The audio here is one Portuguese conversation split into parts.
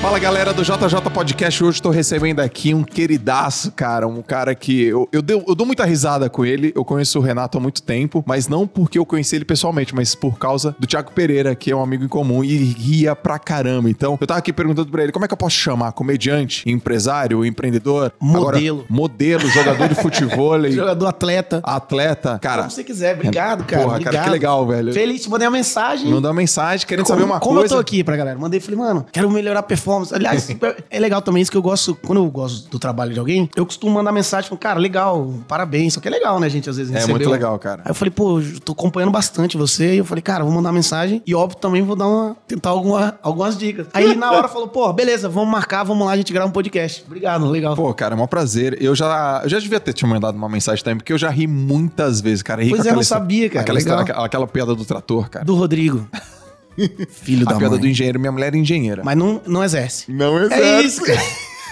Fala galera do JJ Podcast, hoje estou recebendo aqui um queridaço, cara, um cara que eu, eu, deu- eu dou muita risada com ele, eu conheço o Renato há muito tempo, mas não porque eu conheci ele pessoalmente, mas por causa do Thiago Pereira, que é um amigo em comum e ria pra caramba. Então, eu tava aqui perguntando pra ele, como é que eu posso chamar? Comediante, empresário, empreendedor? Modelo. Agora, modelo, jogador de futebol, Jogador atleta. atleta. Cara, Como você quiser. Obrigado, cara. porra, obrigado. cara, que legal, velho. Feliz, mandei uma mensagem. Mandou uma mensagem querendo como, saber uma como coisa. eu tô aqui pra galera? Mandei, falei, mano, quero melhorar a performance. Aliás, é legal também isso que eu gosto, quando eu gosto do trabalho de alguém, eu costumo mandar mensagem, falando, cara, legal, parabéns. Só que é legal, né, gente, às vezes É muito legal, cara. Aí eu falei, pô, eu tô acompanhando bastante você. E eu falei, cara, vou mandar mensagem. E óbvio, também vou dar uma, tentar alguma, algumas dicas. Aí ele na hora falou, pô, beleza, vamos marcar, vamos lá, a gente grava um podcast. Obrigado, legal. Pô, cara, é um prazer. Eu já, eu já devia ter te mandado uma mensagem também, porque eu já ri muitas vezes, cara. Ri Pois é, eu não sabia, cara. Aquela, Legal. história, aquela, aquela piada do trator, cara. Do Rodrigo. Filho a da piada mãe. do engenheiro. Minha mulher é engenheira. Mas não, não exerce. Não É isso, cara.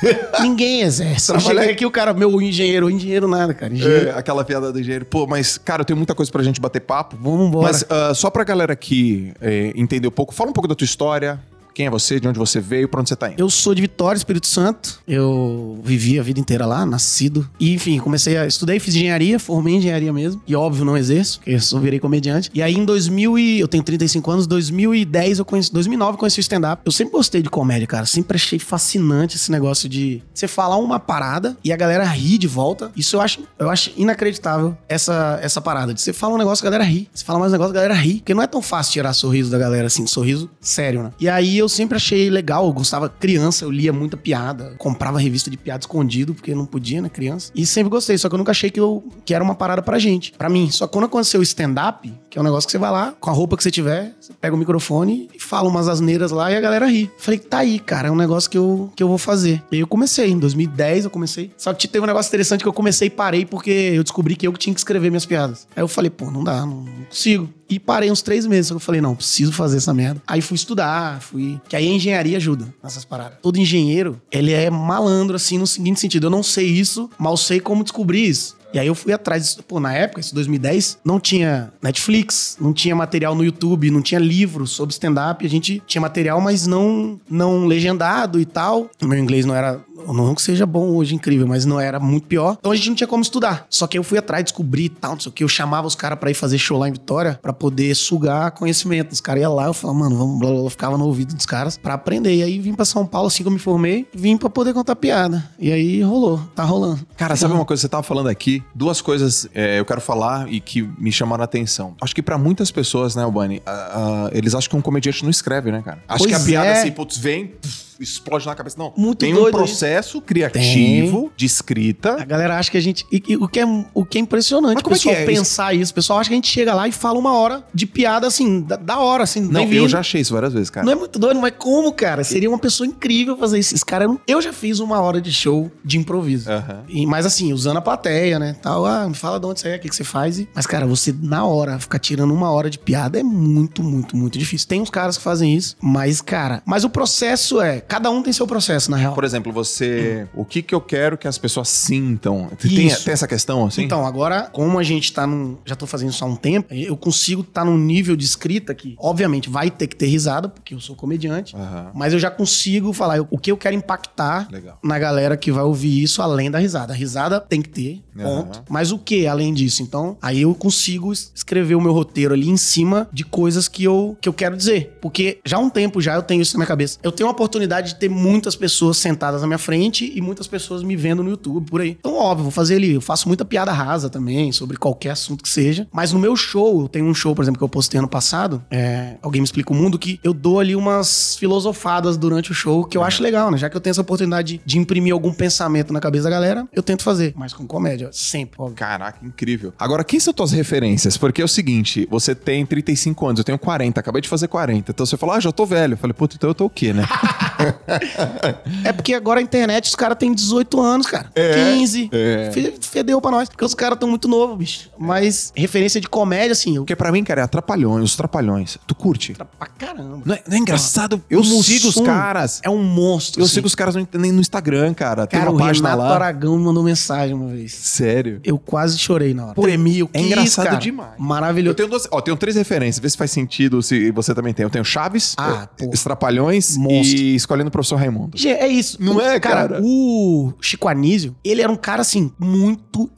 Ninguém exerce. Trabalha- cheguei aqui, o cara, meu engenheiro, engenheiro nada, cara. Engenheiro. É, aquela piada do engenheiro. Pô, mas, cara, eu tenho muita coisa pra gente bater papo. Vamos embora. Mas ah, só pra galera aqui é, entender um pouco, fala um pouco da tua história. Quem é você, de onde você veio, pra onde você tá indo. Eu sou de Vitória, Espírito Santo. Eu vivi a vida inteira lá, nascido. E, enfim, comecei a... Estudei, fiz engenharia, formei em engenharia mesmo. E, óbvio, não exerço, porque eu só virei comediante. E aí, em 2000 e... Eu tenho 35 anos. 2010, eu conheci... 2009, eu conheci o stand-up. Eu sempre gostei de comédia, cara. Sempre achei fascinante esse negócio de... Você falar uma parada e a galera rir de volta. Isso eu acho... Eu acho inacreditável, essa, essa parada. De você fala um negócio, a galera ri. Você fala mais um negócio, a galera ri. Porque não é tão fácil tirar sorriso da galera, assim. Sorriso sério, né? E aí, eu sempre achei legal. Eu gostava... Criança, eu lia muita piada. Comprava revista de piada escondido, porque não podia, né? Criança. E sempre gostei. Só que eu nunca achei que, eu, que era uma parada pra gente. Pra mim. Só que quando aconteceu o stand-up, que é um negócio que você vai lá, com a roupa que você tiver, você pega o microfone e fala umas asneiras lá e a galera ri. Falei, tá aí, cara. É um negócio que eu, que eu vou fazer. E aí eu comecei. Em 2010 eu comecei. Só que teve um negócio interessante que eu comecei e parei porque eu descobri que eu tinha que escrever minhas piadas. Aí eu falei, pô, não dá, não consigo. E parei uns três meses. Só que eu falei, não, preciso fazer essa merda. Aí fui estudar, fui. Que aí a engenharia ajuda nessas paradas. Todo engenheiro, ele é malandro, assim, no seguinte sentido. Eu não sei isso, eu sei como descobrir isso. E aí eu fui atrás. Pô, na época, isso 2010, não tinha Netflix, não tinha material no YouTube, não tinha livro sobre stand-up. A gente tinha material, mas não, não legendado e tal. O meu inglês não era. Não que seja bom hoje, incrível, mas não era muito pior. Então a gente não tinha como estudar. Só que eu fui atrás, descobri e tal, não sei o que. Eu chamava os caras pra ir fazer show lá em Vitória pra poder sugar conhecimento. Os caras iam lá, eu falava, mano, vamos, blá, blá, blá. ficava no ouvido dos caras pra aprender. E aí vim pra São Paulo, assim que eu me formei, vim pra poder contar piada. E aí rolou, tá rolando. Cara, sabe uma coisa que você tava falando aqui? Duas coisas é, eu quero falar e que me chamaram a atenção. Acho que pra muitas pessoas, né, Albani, ah, eles acham que um comediante não escreve, né, cara? Acho Pois que a piada é. assim, putz, vem, pff, explode na cabeça. Não. Muito Tem um processo criativo de A escrita. galera acha que a gente. e- e o, que é, o que é impressionante Mas como é o pessoal que é? pensar isso. O pessoal acha que a gente chega lá e fala uma hora de piada assim, da, da hora, assim, Não, eu já achei isso várias vezes, cara. Não é muito doido, mas como, cara? Seria uma pessoa incrível fazer isso. Esse cara, eu já fiz uma hora de show de improviso. E, mas assim, usando a plateia, né? Tal, ah, me fala de onde você é, o que, que você faz. E- Mas, cara, você na hora ficar tirando uma hora de piada é muito, muito, muito difícil. Tem uns caras que fazem isso, mas, cara, mas o processo é. Cada um tem seu processo, na real. Por exemplo, você. O que que eu quero que as pessoas sintam? Tem, tem essa questão, assim? Então, agora, como a gente tá num. Já tô fazendo isso há um tempo, eu consigo estar num nível de escrita que, obviamente, vai ter que ter risada, porque eu sou comediante. Aham. Mas eu já consigo falar o que eu quero impactar Legal. na galera que vai ouvir isso além da risada. A risada tem que ter, ponto. Aham. Mas o que além disso? Então, aí eu consigo es- escrever o meu roteiro ali em cima de coisas que eu, que eu quero dizer. Porque já há um tempo já eu tenho isso na minha cabeça. Eu tenho a oportunidade de ter muitas pessoas sentadas na minha frente e muitas pessoas me vendo no YouTube, por aí. Então, óbvio, vou fazer ali. Eu faço muita piada rasa também, sobre qualquer assunto que seja. Mas no meu show, eu tenho um show, por exemplo, que eu postei ano passado. é, Alguém me explica o mundo, que eu dou ali umas filosofadas durante o show, que eu acho legal, né? Já que eu tenho essa oportunidade de imprimir algum pensamento na cabeça da galera, eu tento fazer. Mas com comédia, sempre, óbvio. Caraca, incrível. Agora, quem são tuas referências? Porque é o seguinte, você tem 35 anos, eu tenho 40, acabei de fazer 40. Então você falou, ah, já tô velho. Eu falei, puta, então eu tô o quê, né? É porque agora a internet, os caras têm 18 anos, cara. 15. é. Fe- Fedeu pra nós. Porque os caras estão muito novos, bicho. Mas referência de comédia, assim, eu. Porque pra mim, cara, é Atrapalhões, os Trapalhões. Tu curte? Pra caramba. Não é, não é engraçado? Eu O sigo os caras. É um monstro. Eu assim. sigo os caras no, no Instagram, cara. Tem Cara, o uma página Renato lá. Aragão me mandou mensagem uma vez. Sério. Eu quase chorei na hora. Pô, Tremi, o que é engraçado cara? demais. Eu Maravilhoso. tenho, duas, ó, tenho três referências, vê se faz sentido, se você também tem. Eu tenho Chaves, Ah, eh. Os Trapalhões Monstro. e Escolinha escolhendo o professor Raimundo. É isso. Não é, cara? O Chico Anísio, ele era um cara, assim, muito,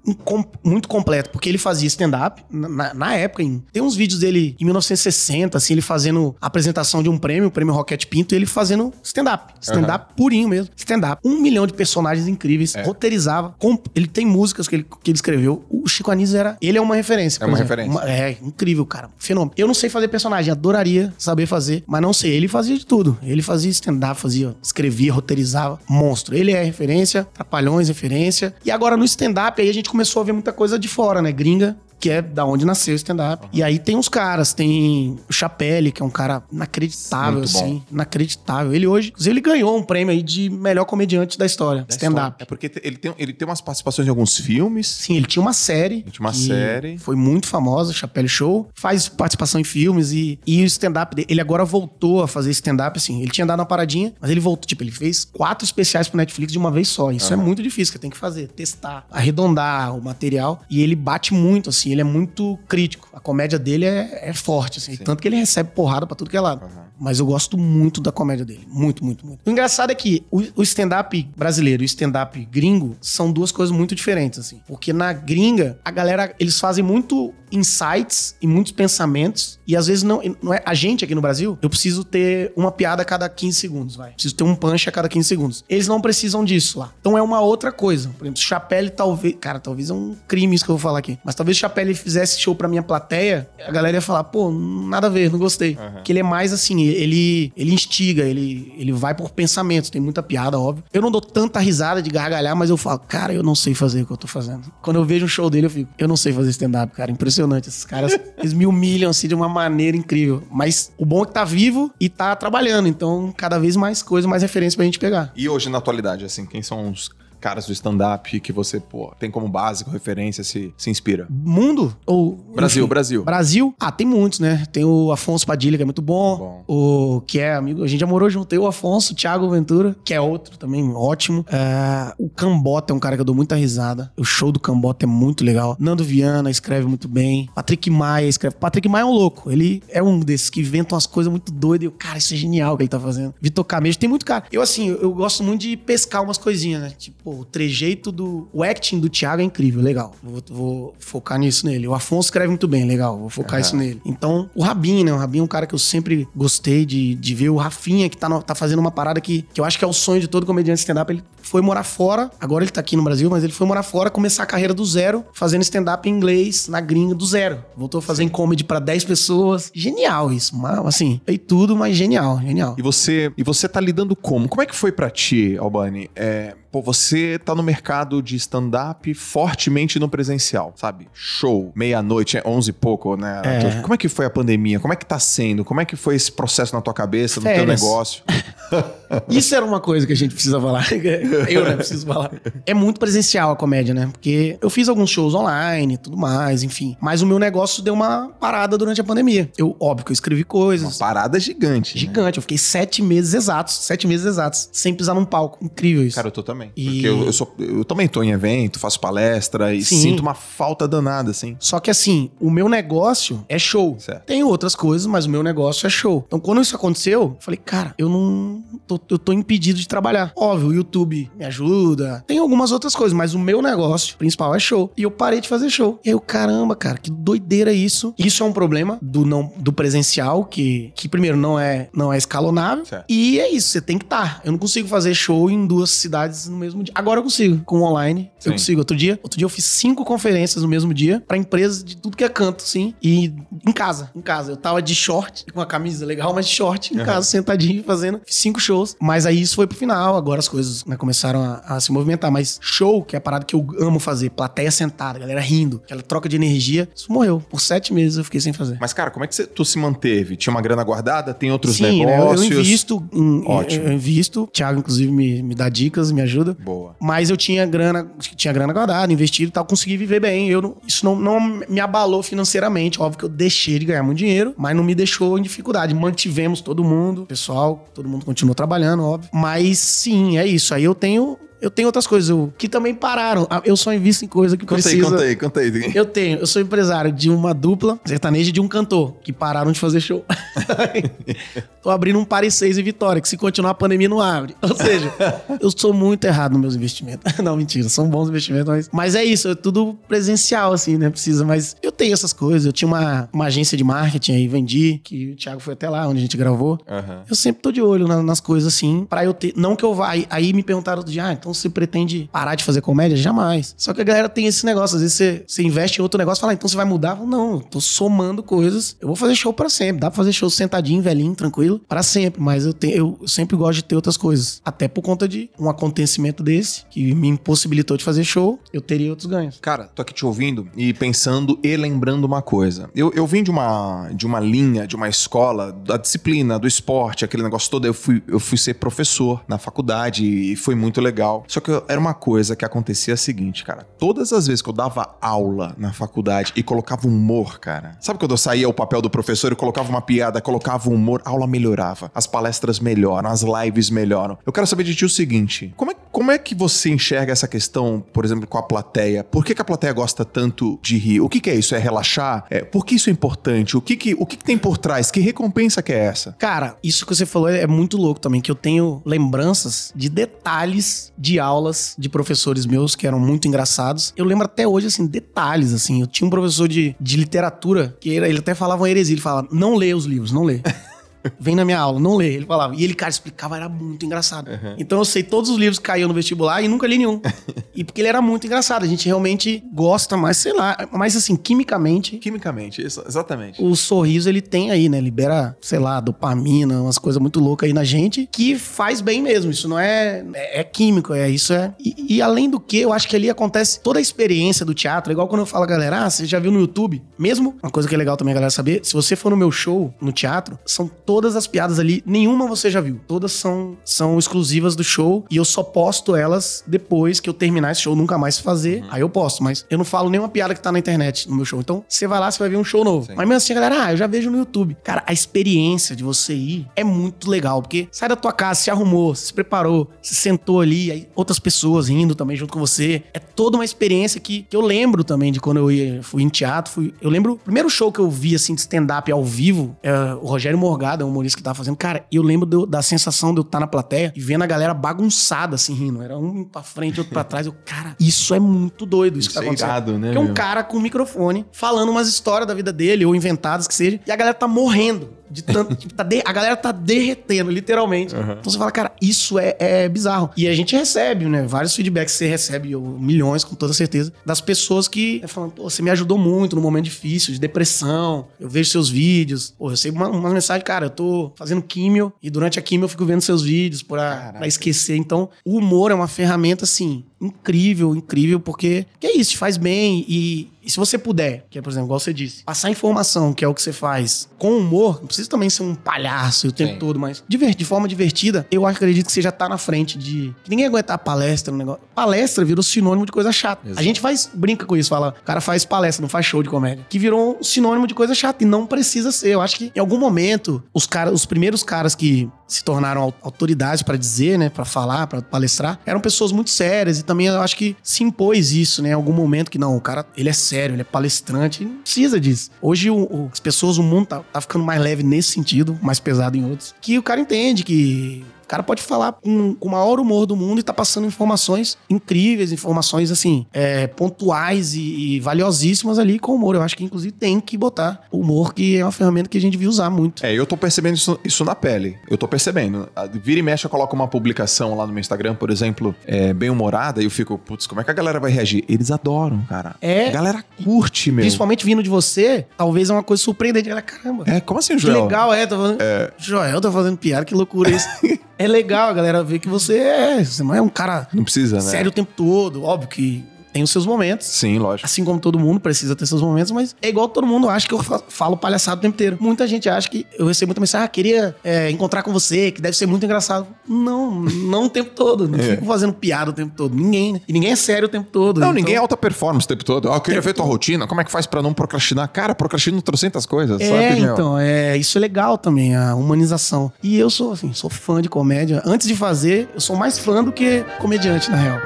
muito completo, porque ele fazia stand-up na, na- época. Em, tem uns vídeos dele em 1960, assim, ele fazendo a apresentação de um prêmio, o prêmio Rocket Pinto, e ele fazendo stand-up. Stand-up purinho mesmo. Stand-up. Um milhão de personagens incríveis, É. roteirizava. ele tem músicas que ele, que ele escreveu. O Chico Anísio era... Ele é uma referência. É uma exemplo. referência. é, incrível, cara. Fenômeno. Eu não sei fazer personagem, adoraria saber fazer, mas não sei. Ele fazia de tudo. Ele fazia stand-up, fazia, escrevia, roteirizava. Monstro. Ele é referência, Trapalhões, referência. E agora no stand-up, aí a gente começou a ver muita coisa de fora, né? Gringa. Que é da onde nasceu o stand-up. E aí tem uns caras, tem o Chapelle, que é um cara inacreditável, Muito bom. assim. Inacreditável. Ele hoje, inclusive, ele ganhou um prêmio aí de melhor comediante da história. Stand-up. É porque ele tem, ele tem umas participações em alguns filmes. Sim, ele tinha uma série. Ele tinha uma série. Foi muito famosa, Chapelle Show. Faz participação em filmes e, e o stand-up dele. Ele agora voltou a fazer stand-up, assim. Ele tinha dado uma paradinha, mas ele voltou. Tipo, ele fez quatro especiais pro Netflix de uma vez só. Isso é muito difícil, que tem que fazer. Testar, arredondar o material. E ele bate muito, assim. Ele é muito crítico. A comédia dele é, é forte, assim. Tanto que ele recebe porrada pra tudo que é lado. Mas eu gosto muito da comédia dele. Muito, muito, muito. O engraçado é que o, o stand-up brasileiro e o stand-up gringo são duas coisas muito diferentes, assim. Porque na gringa, a galera, eles fazem muito insights e muitos pensamentos. E às vezes não, não é. A gente aqui no Brasil, eu preciso ter uma piada a cada 15 segundos, vai. Preciso ter um punch a cada 15 segundos. Eles não precisam disso lá. Então é uma outra coisa. Por exemplo, Chapelle talvez. Cara, talvez é um crime isso que eu vou falar aqui. Mas talvez o Chapelle fizesse show pra minha plateia, a galera ia falar, pô, nada a ver, não gostei. Que ele é mais assim, ele, ele instiga, ele, ele vai por pensamentos. Tem muita piada, óbvio. Eu não dou tanta risada de gargalhar, mas eu falo, cara, eu não sei fazer o que eu tô fazendo. Quando eu vejo um show dele, eu fico, eu não sei fazer stand-up, cara. Impressionante. Esses caras, eles me humilham assim de uma maneira incrível. Mas o bom é que tá vivo e tá trabalhando. Então, cada vez mais coisa, mais referência pra gente pegar. E hoje, na atualidade, assim, quem são os caras do stand-up que você, pô, tem como básico, referência, se, se inspira? Mundo? Ou. Brasil, enfim, Brasil. Brasil? Ah, tem muitos, né? Tem o Afonso Padilha, que é muito bom. O que é amigo. A gente já morou junto. Tem o Afonso, o Thiago Ventura, que é outro também ótimo. É, o Cambota é um cara que eu dou muita risada. O show do Cambota é muito legal. Nando Viana escreve muito bem. Patrick Maia escreve. Patrick Maia é um louco. Ele é um desses que inventa umas coisas muito doidas. E eu, cara, isso é genial o que ele tá fazendo. Vitor Camejo, tem muito cara. Eu, assim, eu, eu gosto muito de pescar umas coisinhas, né? Tipo, o trejeito do. O acting do Thiago é incrível, legal. Vou, vou focar nisso nele. O Afonso escreve muito bem, legal. Vou focar Aham. isso nele. Então, o Rabin, né? O Rabin é um cara que eu sempre gostei de, de ver. O Rafinha, que tá, no- tá fazendo uma parada que, que eu acho que é o sonho de todo comediante stand-up. Ele foi morar fora. Agora ele tá aqui no Brasil, mas ele foi morar fora, começar a carreira do zero, fazendo stand-up em inglês na gringa do zero. Voltou a fazer comedy pra 10 pessoas. Genial isso. Mas, assim, e tudo, mas genial, genial. E você, e você tá lidando como? Como é que foi pra ti, Albani? É, pô, você tá no mercado de stand-up fortemente no presencial, sabe? Show, meia-noite, é 11 e pouco, né? É. Como é que foi a pandemia? Como é que tá sendo? Como é que foi esse processo na tua cabeça, no teu Férias. negócio? Isso era uma coisa que a gente precisa falar. Eu, né, preciso falar. É muito presencial a comédia, né? Porque eu fiz alguns shows online e tudo mais, enfim. Mas o meu negócio deu uma parada durante a pandemia. Eu, óbvio que eu escrevi Uma coisas. parada gigante. né? Gigante. Eu fiquei sete meses exatos. Sete meses exatos. Sem pisar num palco. Incrível isso. Cara, eu tô também. E- Porque eu, eu sou, eu também tô em evento, faço palestra e Sim. sinto uma falta danada, assim. Só que assim, o meu negócio é show. Certo. Tem outras coisas, mas o meu negócio é show. Então, quando isso aconteceu, eu falei, cara, eu não. Tô, eu tô impedido de trabalhar. Óbvio, o YouTube me ajuda. Tem algumas outras coisas, mas o meu negócio principal é show. E eu parei de fazer show. E eu, caramba, cara, que doideira isso. Isso é um problema do não do presencial, que, que primeiro não é, não é escalonável. Certo. E é isso, você tem que estar. Eu não consigo fazer show em duas cidades no mesmo dia. Agora eu consigo, com online. Sim. Eu consigo. Outro dia, outro dia eu fiz cinco conferências no mesmo dia pra empresas de tudo que é canto, sim. E em casa, em casa. Eu tava de short, com uma camisa legal, mas de short, em Aham. casa, sentadinho, fazendo. Fiz cinco shows. Mas aí isso foi pro final. Agora as coisas né, começaram a, a se movimentar. Mas show, que é a parada que eu amo fazer, plateia sentada, galera rindo, aquela troca de energia, isso morreu. Por sete meses eu fiquei sem fazer. Mas, cara, como é que você, tu se manteve? Tinha uma grana guardada? Tem outros Sim, né, eu- negócios? eu invisto. Em, Ótimo. Eu invisto. Thiago, inclusive, me, me dá dicas, me ajuda. Boa. Mas eu tinha grana, tinha grana guardada, investido e tal, consegui viver bem. Eu não- isso não, não me abalou financeiramente. Óbvio que eu deixei de ganhar muito dinheiro, mas não me deixou em dificuldade. Mantivemos todo mundo, pessoal, todo mundo continuou trabalhando, óbvio. Mas sim, é isso. Aí eu tenho Eu tenho outras coisas eu, que também pararam. Ah, Eu só invisto em coisa que Conta precisa. conta aí, conta aí. Eu tenho, eu sou empresário de uma dupla sertaneja e de um cantor que pararam de fazer show. Tô abrindo um Paris 6 em Vitória, que se continuar a pandemia não abre. Ou seja, eu sou muito errado nos meus investimentos. Não, mentira, são bons investimentos, mas, mas é isso, é tudo presencial, assim, né? Precisa, mas eu tenho essas coisas. Eu tinha uma, uma agência de marketing aí, vendi, que o Thiago foi até lá, onde a gente gravou. Aham. Eu sempre tô de olho na- nas coisas assim, pra eu ter. Não que eu vá. Aí, aí me perguntaram outro dia, ah, então você pretende parar de fazer comédia? Jamais. Só que a galera tem esse negócio. Às vezes você, você investe em outro negócio e fala, ah, então você vai mudar? Falo, não, tô somando coisas. Eu vou fazer show pra sempre. Dá pra fazer show sentadinho, velhinho, tranquilo, pra sempre. Mas eu, eu, eu sempre gosto de ter outras coisas. Até por conta de um acontecimento desse, que me impossibilitou de fazer show, eu teria outros ganhos. Cara, tô aqui te ouvindo e pensando e lembrando uma coisa. Eu, eu vim de uma, de uma linha, de uma escola, da disciplina, do esporte, aquele negócio todo. Eu fui, eu fui ser professor na faculdade e foi muito legal. Só que era uma coisa que acontecia a seguinte, cara. Todas as vezes que eu dava aula na faculdade e colocava humor, cara. Sabe quando eu saía o papel do professor e colocava uma piada, colocava um humor, a aula melhorava. As palestras melhoram, as lives melhoram. Eu quero saber de ti o seguinte: como é, como é que você enxerga essa questão, por exemplo, com a plateia? Por que, que a plateia gosta tanto de rir? O que, que é isso? É relaxar? É, por que isso é importante? O que, que, o que, que tem por trás? Que recompensa que é essa? Cara, isso que você falou é muito louco também, que eu tenho lembranças de detalhes de aulas de professores meus que eram muito engraçados. Eu lembro até hoje, assim, detalhes, assim. Eu tinha um professor de, de literatura que ele, ele até falava uma heresia. Ele falava, não lê os livros, não lê. Vem na minha aula, não lê. Ele falava. E ele, cara, explicava, era muito engraçado. Então eu sei todos os livros que caíam no vestibular e nunca li nenhum. e porque ele era muito engraçado. A gente realmente gosta, mas sei lá. Mas assim, quimicamente, Quimicamente, isso, exatamente. o sorriso ele tem aí, né? Libera, sei lá, dopamina, umas coisas muito loucas aí na gente que faz bem mesmo. Isso não é. É, é químico, é isso é. E, e além do que, eu acho que ali acontece toda a experiência do teatro. É igual quando eu falo, galera, ah, você já viu no YouTube? Mesmo, uma coisa que é legal também a galera saber, se você for no meu show, no teatro, são todas as piadas ali, nenhuma você já viu. Todas são, são exclusivas do show e eu só posto elas depois que eu terminar esse show, nunca mais fazer. Aí eu posto, mas eu não falo nenhuma piada que tá na internet no meu show. Então, você vai lá, você vai ver um show novo. Sim. Mas mesmo assim, galera, ah, eu já vejo no YouTube. Cara, a experiência de você ir é muito legal, porque sai da tua casa, se arrumou, se preparou, se sentou ali, aí outras pessoas rindo também junto com você. É toda uma experiência que, que eu lembro também de quando eu ia, fui em teatro. Fui, eu lembro, o primeiro show que eu vi, assim, de stand-up ao vivo, é o Rogério Morgado, é um humorista que tava fazendo. Cara, eu lembro do- da sensação de eu estar na plateia e vendo a galera bagunçada, assim, rindo. Era um pra frente, outro pra trás. Eu, cara, isso é muito doido, isso, que tá é acontecendo. irado, né, Porque é um meu? cara com um microfone falando umas histórias da vida dele, ou inventadas que seja, e a galera tá morrendo. De tanto, tipo, tá de- a galera tá derretendo, literalmente. Então você fala, cara, isso é, é bizarro. E a gente recebe, né? Vários feedbacks você recebe, ou milhões, com toda certeza, das pessoas que né, falam, pô, você me ajudou muito no momento difícil, de depressão. Eu vejo seus vídeos. Pô, eu recebo uma, uma mensagem, cara, eu tô fazendo químio e durante a químio eu fico vendo seus vídeos pra, pra esquecer. Então, o humor é uma ferramenta, assim, incrível, incrível, porque que é isso, te faz bem e, e se você puder, que é, por exemplo, igual você disse, passar informação, que é o que você faz, com humor, não precisa também ser um palhaço o tempo Sim. todo, mas de forma divertida, eu acredito que você já tá na frente de. Ninguém aguentar palestra, um negócio. Palestra virou sinônimo de coisa chata. Exato. A gente faz, brinca com isso, fala, o cara faz palestra, não faz show de comédia. Que virou um sinônimo de coisa chata e não precisa ser. Eu acho que em algum momento, os caras, os primeiros caras que se tornaram au- autoridades pra dizer, né, Pra falar, pra palestrar, eram pessoas muito sérias e também eu acho que se impôs isso, né, em algum momento que não, o cara, ele é sério, ele é palestrante, e não precisa disso. Hoje o- o- as pessoas, o mundo tá, tá ficando mais leve nesse sentido, mais pesado em outros, que o cara entende que cara pode falar com, com o maior humor do mundo e tá passando informações incríveis, informações, assim, é, pontuais e, e valiosíssimas ali com humor. Eu acho que, inclusive, tem que botar o humor, que é uma ferramenta que a gente viu usar muito. É, eu tô percebendo isso, isso na pele. Eu tô percebendo. A- Vira e mexe, eu coloco uma publicação lá no meu Instagram, por exemplo, é, bem humorada, e eu fico, putz, como é que a galera vai reagir? Eles adoram, cara. É. A galera curte, meu. Principalmente vindo de você, talvez é uma coisa surpreendente. Ela, caramba, É, como assim, que Joel? legal, é. Tá fazendo... Joel tá fazendo piada, que loucura isso. é legal a galera ver que você é. Você não é um cara Não precisa, né? sério o tempo todo. Óbvio que tem os seus momentos. Sim, lógico. Assim como todo mundo precisa ter seus momentos, mas é igual todo mundo acha que eu fa- falo palhaçada o tempo inteiro. Muita gente acha que eu recebo muita mensagem, ah, queria é, encontrar com você, que deve ser muito engraçado. Não, não o tempo todo. Não É. fico fazendo piada o tempo todo. Ninguém, né? E ninguém é sério o tempo todo. Não, Então, ninguém é alta performance o tempo todo. Ah, eu queria ver tua rotina. Como é que faz pra não procrastinar? Cara, procrastino trocentas coisas, É, sabe? então, é, isso é legal também, a humanização. E eu sou, assim, sou fã de comédia. Antes de fazer, eu sou mais fã do que comediante, na real.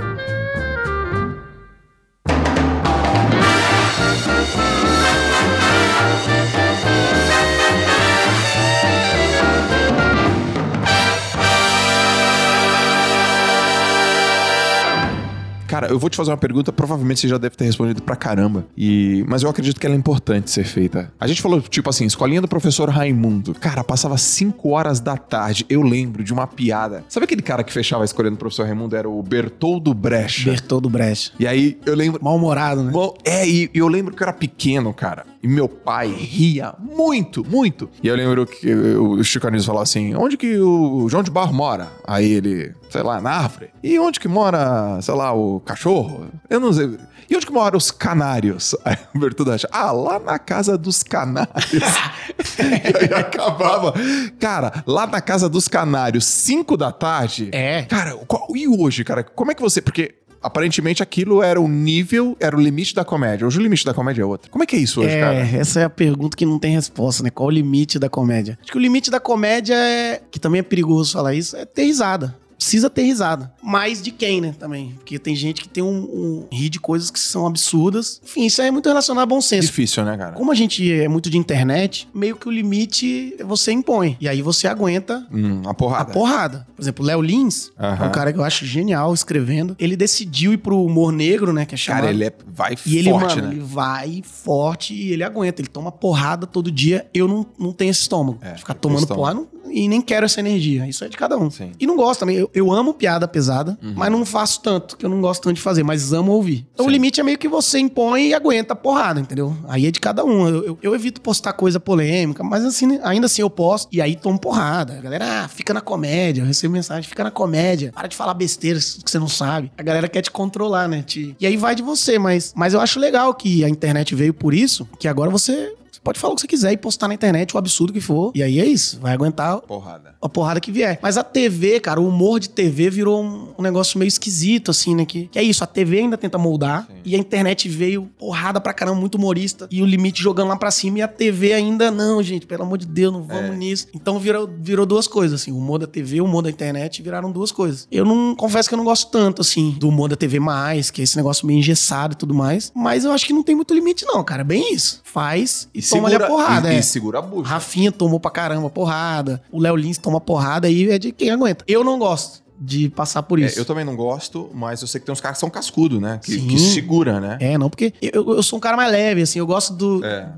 Cara, eu vou te fazer uma pergunta, provavelmente você já deve ter respondido pra caramba. E... Mas eu acredito que ela é importante ser feita. A gente falou, tipo assim, escolinha do professor Raimundo. Cara, passava 5 horas da tarde. Eu lembro de uma piada. Sabe aquele cara que fechava a escolinha do professor Raimundo? Era o Bertoldo Brecha. Bertoldo Brecht. E aí eu lembro. Mal-humorado, né? Bom, é, e e eu lembro que eu era pequeno, cara. E meu pai ria muito, muito. E eu lembro que o Chico Anísio falava assim: onde que o João de Barro mora? Aí ele, sei lá, na árvore. E onde que mora, sei lá, o cachorro? Eu não sei. E onde que moram os canários? Aí o Bertudo acha, ah, lá na casa dos canários. e aí acabava. Cara, lá na casa dos canários, 5 da tarde. É. Cara, qual- e hoje, cara? Como é que você. Porque aparentemente aquilo era o nível, era o limite da comédia. Hoje o limite da comédia é outro. Como é que é isso hoje, é, cara? essa é a pergunta que não tem resposta, né? Qual o limite da comédia? Acho que o limite da comédia é, que também é perigoso falar isso, é ter risada. Precisa ter risada. Mas de quem, né? Também. Porque tem gente que tem um, um rir de coisas que são absurdas. Enfim, isso é muito relacionado a bom senso. Difícil, né, cara? Como a gente é muito de internet, meio que o limite você impõe. E aí você aguenta Hum, a a porrada. porrada. Por exemplo, Léo Lins, Aham. é um cara que eu acho genial escrevendo. Ele decidiu ir pro humor negro, né? Que é chamado. Cara, ele é, vai E ele, forte, mano, né? ele vai forte e ele aguenta. Ele toma porrada todo dia. Eu não, não tenho esse estômago. É, ficar tomando porrada não- e nem quero essa energia. Isso é de cada um. Sim. Uhum. E não gosto também. Eu, eu amo piada pesada, mas não faço tanto, que eu não gosto tanto de fazer, mas amo ouvir. Então Sim. o limite é meio que você impõe e aguenta a porrada, entendeu? Aí é de cada um. Eu, eu- eu evito postar coisa polêmica, mas assim, ainda assim eu posto e aí tomo porrada. A galera, ah, fica na comédia. Eu recebo mensagem, fica na comédia. Para de falar besteiras que você não sabe. A galera quer te controlar, né? Te... E aí vai de você, mas, mas eu acho legal que a internet veio por isso, que agora você. Pode falar o que você quiser e postar na internet o absurdo que for. E aí é isso. Vai aguentar Porrada. a porrada que vier. Mas a TV, cara, o humor de TV virou um, um negócio meio esquisito, assim, né? Que, que é isso, a TV ainda tenta moldar e a internet veio porrada pra caramba, muito humorista e o limite jogando lá pra cima e a TV ainda, não, gente, pelo amor de Deus, não vamos É. nisso. Então virou, virou duas coisas, assim, o humor da TV e o humor da internet viraram duas coisas. Eu não, confesso que eu não gosto tanto, assim, do humor da TV mais, que é esse negócio meio engessado e tudo mais, mas eu acho que não tem muito limite não, cara, é bem isso. Faz e, toma ali a porrada, e, é. e segura a bucha. Rafinha tomou pra caramba porrada. O Léo Lins toma porrada aí é de quem aguenta. Eu não gosto de passar por É, isso. eu também não gosto, mas eu sei que tem uns caras que são cascudo, né? Que, que segura, né? É, não, porque eu, eu sou um cara mais leve, assim, eu gosto do. É.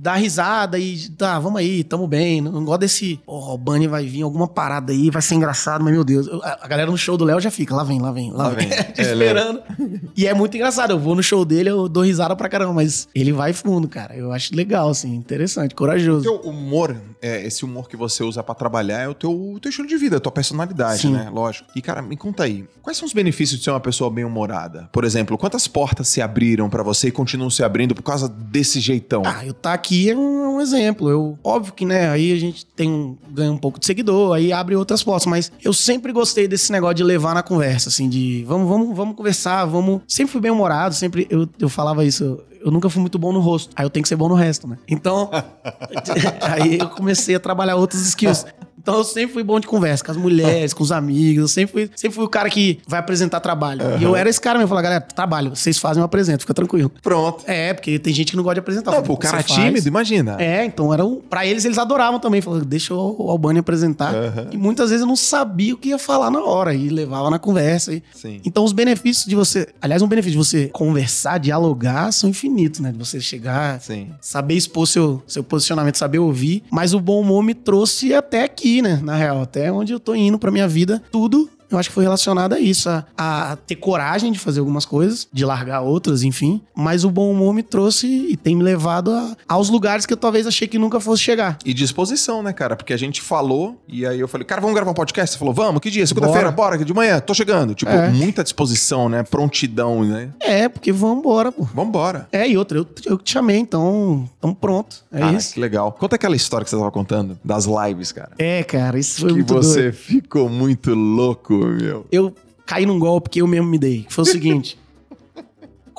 Dar risada e tá, vamos aí, tamo bem. Não, não gosto desse. Porra, o Bunny vai vir alguma parada aí, vai ser engraçado, mas meu Deus. eu- a, a galera no show do Léo já fica, lá vem, lá vem, lá, Lá vem. É, esperando. e é muito engraçado. Eu vou no show dele, eu dou risada pra caramba, mas ele vai fundo, cara. Eu acho legal, assim, interessante, corajoso. Teu humor, é, esse humor que você usa pra trabalhar é o teu, o teu estilo de vida, a tua personalidade, Sim. né? Lógico. E, cara, me conta aí, quais são os benefícios de ser uma pessoa bem-humorada? Por exemplo, quantas portas se abriram pra você e continuam se abrindo por causa desse jeitão? Ah, eu tá aqui é um, um exemplo. Eu, óbvio que, né, aí a gente tem ganha um pouco de seguidor, aí abre outras portas, mas eu sempre gostei desse negócio de levar na conversa, assim, de vamos, vamos, vamos conversar, vamos. Sempre fui bem humorado, sempre eu, eu falava isso. Eu nunca fui muito bom no rosto. Aí eu tenho que ser bom no resto, né? Então, aí eu comecei a trabalhar outros skills. Então eu sempre fui bom de conversa com as mulheres, com os amigos. Eu sempre fui, sempre fui o cara que vai apresentar trabalho. E eu era esse cara mesmo. Eu falava, galera, trabalho, vocês fazem, eu apresento, fica tranquilo. Pronto. É, porque tem gente que não gosta de apresentar. Não, pô, o cara "Você faz". tímido, imagina. É, então era um, pra eles eles adoravam também, falaram, deixa o Albani apresentar. E muitas vezes eu não sabia o que ia falar na hora e levava na conversa. E... Sim. Então os benefícios de você, aliás, um benefício de você conversar, dialogar são infinitos, né? De você chegar, Sim. saber expor seu, seu posicionamento, saber ouvir. Mas o bom humor me trouxe até aqui, né? Na real, até onde eu tô indo pra minha vida, tudo eu acho que foi relacionado a isso, a, a ter coragem de fazer algumas coisas, de largar outras, enfim. Mas o bom humor me trouxe e tem me levado a- aos lugares que eu talvez achei que nunca fosse chegar. E disposição, né, cara? Porque a gente falou e aí eu falei, cara, vamos gravar um podcast? Você falou, vamos, que dia? Segunda-feira, bora. de manhã, tô chegando. Tipo, É. muita disposição, né? Prontidão, né? É, porque vambora, pô. Vambora. É, e outra, eu, eu te chamei, então, tamo pronto. É ah, isso. que legal. Conta aquela história que você tava contando das lives, cara. É, cara, isso foi que muito você doido. ficou muito louco, meu. Eu caí num golpe que eu mesmo me dei. Que foi o seguinte.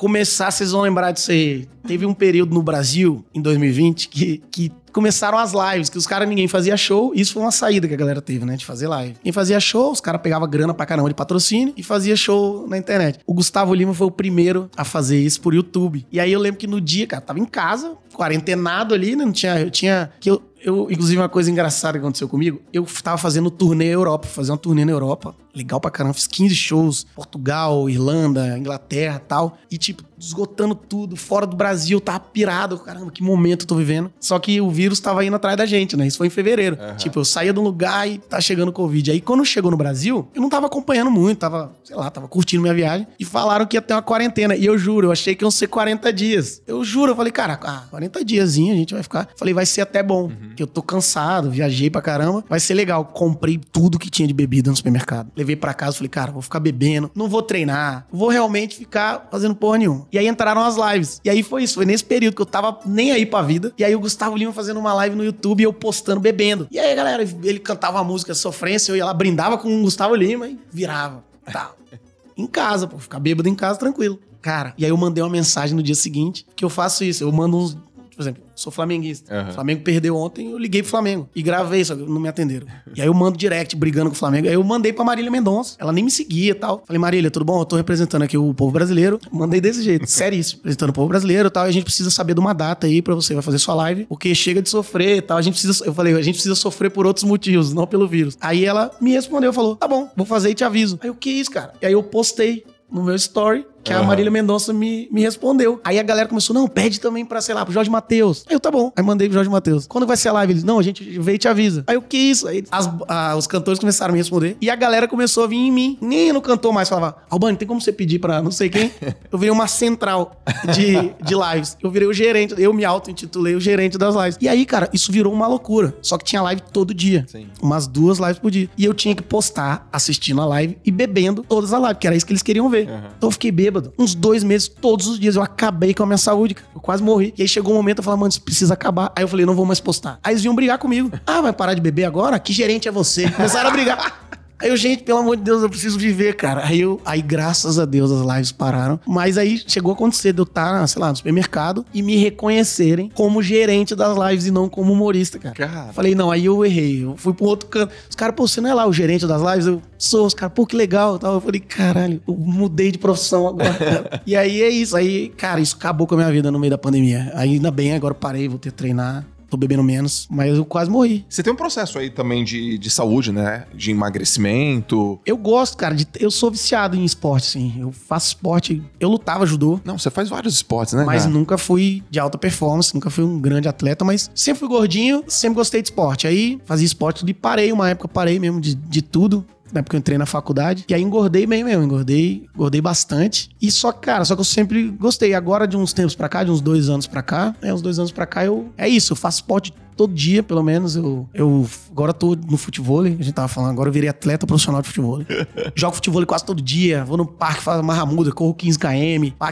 começar, vocês vão lembrar disso aí. Teve um período no Brasil, em 2020, que, que começaram as lives, que os caras, ninguém fazia show. Isso foi uma saída que a galera teve, né? De fazer live. Quem fazia show, os caras pegavam grana pra caramba de patrocínio e fazia show na internet. O Gustavo Lima foi o primeiro a fazer isso por YouTube. E aí eu lembro que no dia, cara, tava em casa, quarentenado ali, né? Não tinha. Eu tinha. Que eu, eu, inclusive, uma coisa engraçada que aconteceu comigo, eu tava fazendo turnê Europa, fazer uma turnê na Europa. Legal pra caramba, fiz 15 shows, Portugal, Irlanda, Inglaterra e tal. E, tipo, esgotando tudo, fora do Brasil, tava pirado. Caramba, que momento eu tô vivendo. Só que o vírus tava indo atrás da gente, né? Isso foi em fevereiro. Tipo, eu saía de um lugar e tá chegando o Covid. Aí, quando chegou no Brasil, eu não tava acompanhando muito, tava, sei lá, tava curtindo minha viagem. E falaram que ia ter uma quarentena. E eu juro, eu achei que iam ser 40 dias. Eu juro, eu falei, cara, ah, 40 diazinho a gente vai ficar. Falei, vai ser até bom, que eu tô cansado, viajei pra caramba. Vai ser legal. Comprei tudo que tinha de bebida no supermercado. Levei pra casa, falei, cara, vou ficar bebendo, não vou treinar, vou realmente ficar fazendo porra nenhuma. E aí entraram as lives. E aí foi isso, foi nesse período que eu tava nem aí pra vida. E aí o Gustavo Lima fazendo uma live no YouTube e eu postando bebendo. E aí, galera, ele cantava a música Sofrência, eu ia lá, brindava com o Gustavo Lima e virava. Tal. em casa, pô, ficar bêbado em casa tranquilo. Cara, e aí eu mandei uma mensagem no dia seguinte que eu faço isso. Eu mando uns. Por exemplo, sou flamenguista. Aham. O Flamengo perdeu ontem, eu liguei pro Flamengo. E gravei, só que não me atenderam. E aí eu mando direct brigando com o Flamengo. Aí eu mandei pra Marília Mendonça. Ela nem me seguia e tal. Falei, Marília, tudo bom? Eu tô representando aqui o povo brasileiro. Mandei desse jeito. Seríssimo. Representando o povo brasileiro e tal. E a gente precisa saber de uma data aí pra você vai fazer sua live. Porque chega de sofrer e tal. A gente precisa. Eu falei, a gente precisa sofrer por outros motivos, não pelo vírus. Aí ela me respondeu, falou: tá bom, vou fazer e te aviso. Aí o que é isso, cara? E aí eu postei no meu story que a Aham. Marília Mendonça me, me respondeu. Aí a galera começou, não, pede também pra, sei lá, pro Jorge Matheus. Aí eu, tá bom. Aí mandei pro Jorge Matheus. Quando vai ser a live? Eles, não, a gente veio e te avisa. Aí o que é isso? Aí as- ah, os cantores começaram a me responder. E a galera começou a vir em mim. Nem no cantor mais falava, Albani, tem como você pedir pra não sei quem? Eu virei uma central de, de lives. Eu virei o gerente, eu me auto-intitulei o gerente das lives. E aí, cara, isso virou uma loucura. Só que tinha live todo dia. Sim. Umas duas lives por dia. E eu tinha que postar assistindo a live e bebendo todas as lives, que era isso que eles queriam ver. Então eu fiquei bêbado. Uns dois meses, todos os dias. Eu acabei com a minha saúde, cara. Eu quase morri. E aí chegou um momento, eu falei, mano, isso precisa acabar. Aí eu falei, não vou mais postar. Aí eles vinham brigar comigo. Ah, vai parar de beber agora? Que gerente é você? Começaram a brigar. Aí eu, gente, pelo amor de Deus, eu preciso viver, cara. Aí eu, aí graças a Deus as lives pararam. Mas aí chegou a acontecer de eu estar, sei lá, no supermercado e me reconhecerem como gerente das lives e não como humorista, cara. Cara. Falei, não, aí eu errei. Eu fui pro outro canto. Os caras, pô, você não é lá o gerente das lives? Eu sou. Os caras, pô, que legal. Tal. Eu falei, caralho, eu mudei de profissão agora. e aí é isso. Aí, cara, isso acabou com a minha vida no meio da pandemia. Ainda bem, agora parei, vou ter que treinar. Tô bebendo menos, mas eu quase morri. Você tem um processo aí também de, de saúde, né? De emagrecimento. Eu gosto, cara, de, eu sou viciado em esporte, sim. Eu faço esporte. Eu lutava judô, Não, você faz vários esportes, né? mas cara? nunca fui de alta performance, nunca fui um grande atleta, mas sempre fui gordinho, sempre gostei de esporte. Aí fazia esporte e parei, uma época parei mesmo de, de tudo. Na época eu entrei na faculdade. E aí engordei bem mesmo, engordei, engordei bastante. E só, cara, só que eu sempre gostei. Agora, de uns tempos pra cá, de uns dois anos pra cá, é, uns dois anos pra cá, eu. É isso, eu faço esporte todo dia, pelo menos. Eu, eu agora tô no futebol, a gente tava falando, agora eu virei atleta profissional de futebol. Jogo futebol quase todo dia, vou no parque, faço marramuda, corro 15 km.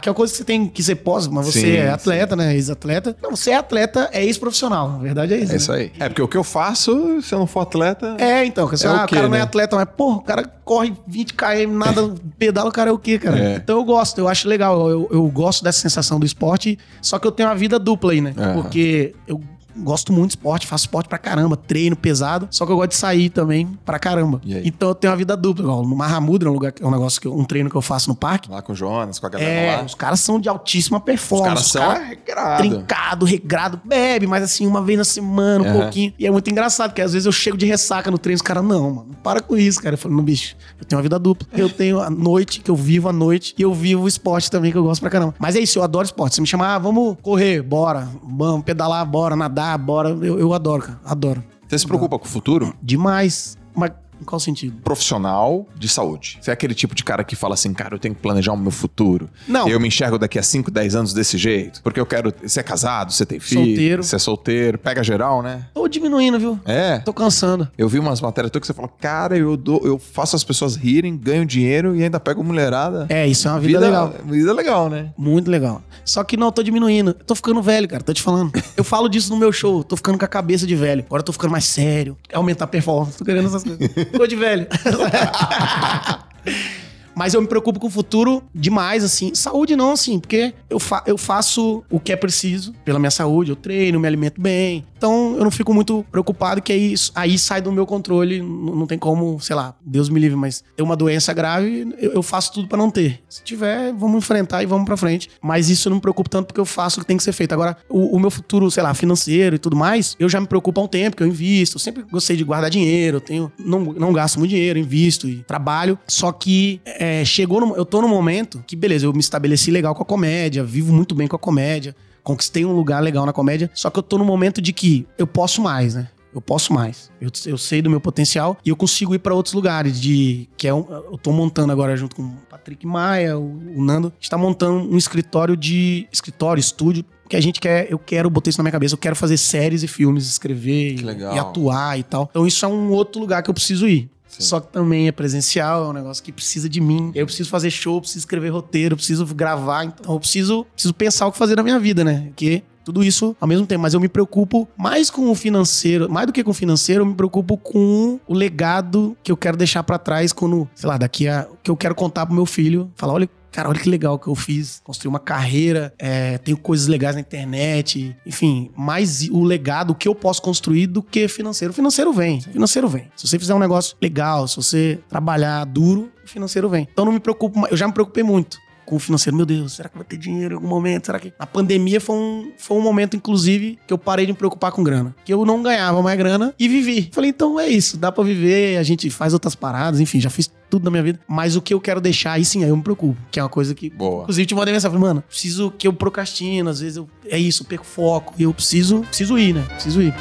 Que é uma coisa que você tem que ser pós, mas você Sim, é atleta, né? Ex-atleta. Não, você é atleta, é ex-profissional. Na verdade é isso. É né? isso aí. É, porque o que eu faço, se eu não for atleta. É, então, você, É ah, o quê, cara não é né? atleta, mas, pô, o cara corre 20 km, nada, pedala, o cara é o quê, cara? É. Então eu gosto, eu acho legal, eu, eu gosto dessa sensação do esporte, só que eu tenho uma vida dupla aí, né? Aham. Porque eu gosto muito de esporte, faço esporte pra caramba, treino pesado, só que eu gosto de sair também pra caramba. Então eu tenho uma vida dupla, igual no Mahamudra, é um, lugar, é um negócio que eu- um treino que eu faço no parque. Lá com o Jonas, com a galera É, lá. os caras são de altíssima Os performance. caras são caras arregrados. trincado, regrado, bebe, mas assim, uma vez na semana, um Aham. pouquinho. E é muito engraçado, porque às vezes eu chego de ressaca no treino, os caras, não, mano, para com isso, cara. Eu falo, não, bicho, eu tenho uma vida dupla. Eu tenho a noite, que eu vivo a noite, e eu vivo o esporte também, que eu gosto pra caramba. Mas é isso, eu adoro esporte. Você me chama, ah, vamos correr, bora, vamos pedalar, bora, nadar, bora. Eu, eu adoro, cara, adoro. Você se preocupa com o futuro? Demais. Mas Em qual sentido? Profissional de saúde. Você é aquele tipo de cara que fala assim, cara, eu tenho que planejar o meu futuro. Não. Eu me enxergo daqui a 5, 10 anos desse jeito. Porque eu quero. Você é casado, você tem filho. Solteiro. Você é solteiro, pega geral, né? Tô diminuindo, viu? É. Tô cansando. Eu vi umas matérias tuas que você fala, cara, eu, dou, eu faço as pessoas rirem, ganho dinheiro e ainda pego mulherada. É, isso é uma vida, legal. Vida legal, né? Muito legal. Só que não, eu tô diminuindo. Eu tô ficando velho, cara. Tô te falando. Eu falo disso no meu show. Tô ficando com a cabeça de velho. Agora eu tô ficando mais sério. Aumentar a performance. Tô querendo essas coisas. Ficou de velho. Mas eu me preocupo com o futuro demais, assim. Saúde não, assim, porque eu, fa eu faço o que é preciso pela minha saúde. Eu treino, me alimento bem. Então eu não fico muito preocupado que aí, aí sai do meu controle. N- Não tem como, sei lá, Deus me livre, mas ter uma doença grave, eu, eu faço tudo pra não ter. Se tiver, vamos enfrentar e vamos pra frente. Mas isso eu não me preocupo tanto porque eu faço o que tem que ser feito. Agora, o, o meu futuro, sei lá, financeiro e tudo mais, eu já me preocupo há um tempo, que eu invisto. Eu sempre gostei de guardar dinheiro, eu tenho, não, não gasto muito dinheiro, invisto e trabalho. Só que é, chegou no, eu tô no momento que, beleza, eu me estabeleci legal com a comédia, vivo muito bem com a comédia, conquistei um lugar legal na comédia. Só que eu tô no momento de que eu posso mais, né? Eu posso mais. Eu, eu sei do meu potencial e eu consigo ir pra outros lugares. De que é um, eu tô montando agora junto com o Patrick Maia, o, o Nando, a gente tá montando um escritório de escritório, estúdio que a gente quer, eu quero botar isso na minha cabeça, eu quero fazer séries e filmes, escrever e- e atuar e tal. Então isso é um outro lugar que eu preciso ir. Sim. Só que também é presencial, é um negócio que precisa de mim. Eu preciso fazer show, preciso escrever roteiro, preciso gravar. Então eu preciso, preciso pensar o que fazer na minha vida, né? Porque tudo isso ao mesmo tempo. Mas eu me preocupo mais com o financeiro, mais do que com o financeiro, eu me preocupo com o legado que eu quero deixar pra trás quando, sei lá, daqui a. que eu quero contar pro meu filho. Falar, olha. Cara, olha que legal que eu fiz. Construí uma carreira, é, tenho coisas legais na internet. Enfim, mais o legado, que eu posso construir do que financeiro. O financeiro vem. Financeiro vem. Se você fizer um negócio legal, se você trabalhar duro, financeiro vem. Então não me preocupo, eu já me preocupei muito com o financeiro. Meu Deus, será que vai ter dinheiro em algum momento? Será que. A pandemia foi um, foi um momento, inclusive, que eu parei de me preocupar com grana. Que eu não ganhava mais grana e vivi. Falei, então é isso, dá pra viver, a gente faz outras paradas, enfim, já fiz tudo na minha vida. Mas o que eu quero deixar, aí sim, aí eu me preocupo. Que é uma coisa que. Boa. Inclusive, te mandei mensagem, falei, mano, preciso que eu procrastino, às vezes eu. É isso, eu perco foco. E eu preciso, preciso ir, né? Preciso ir.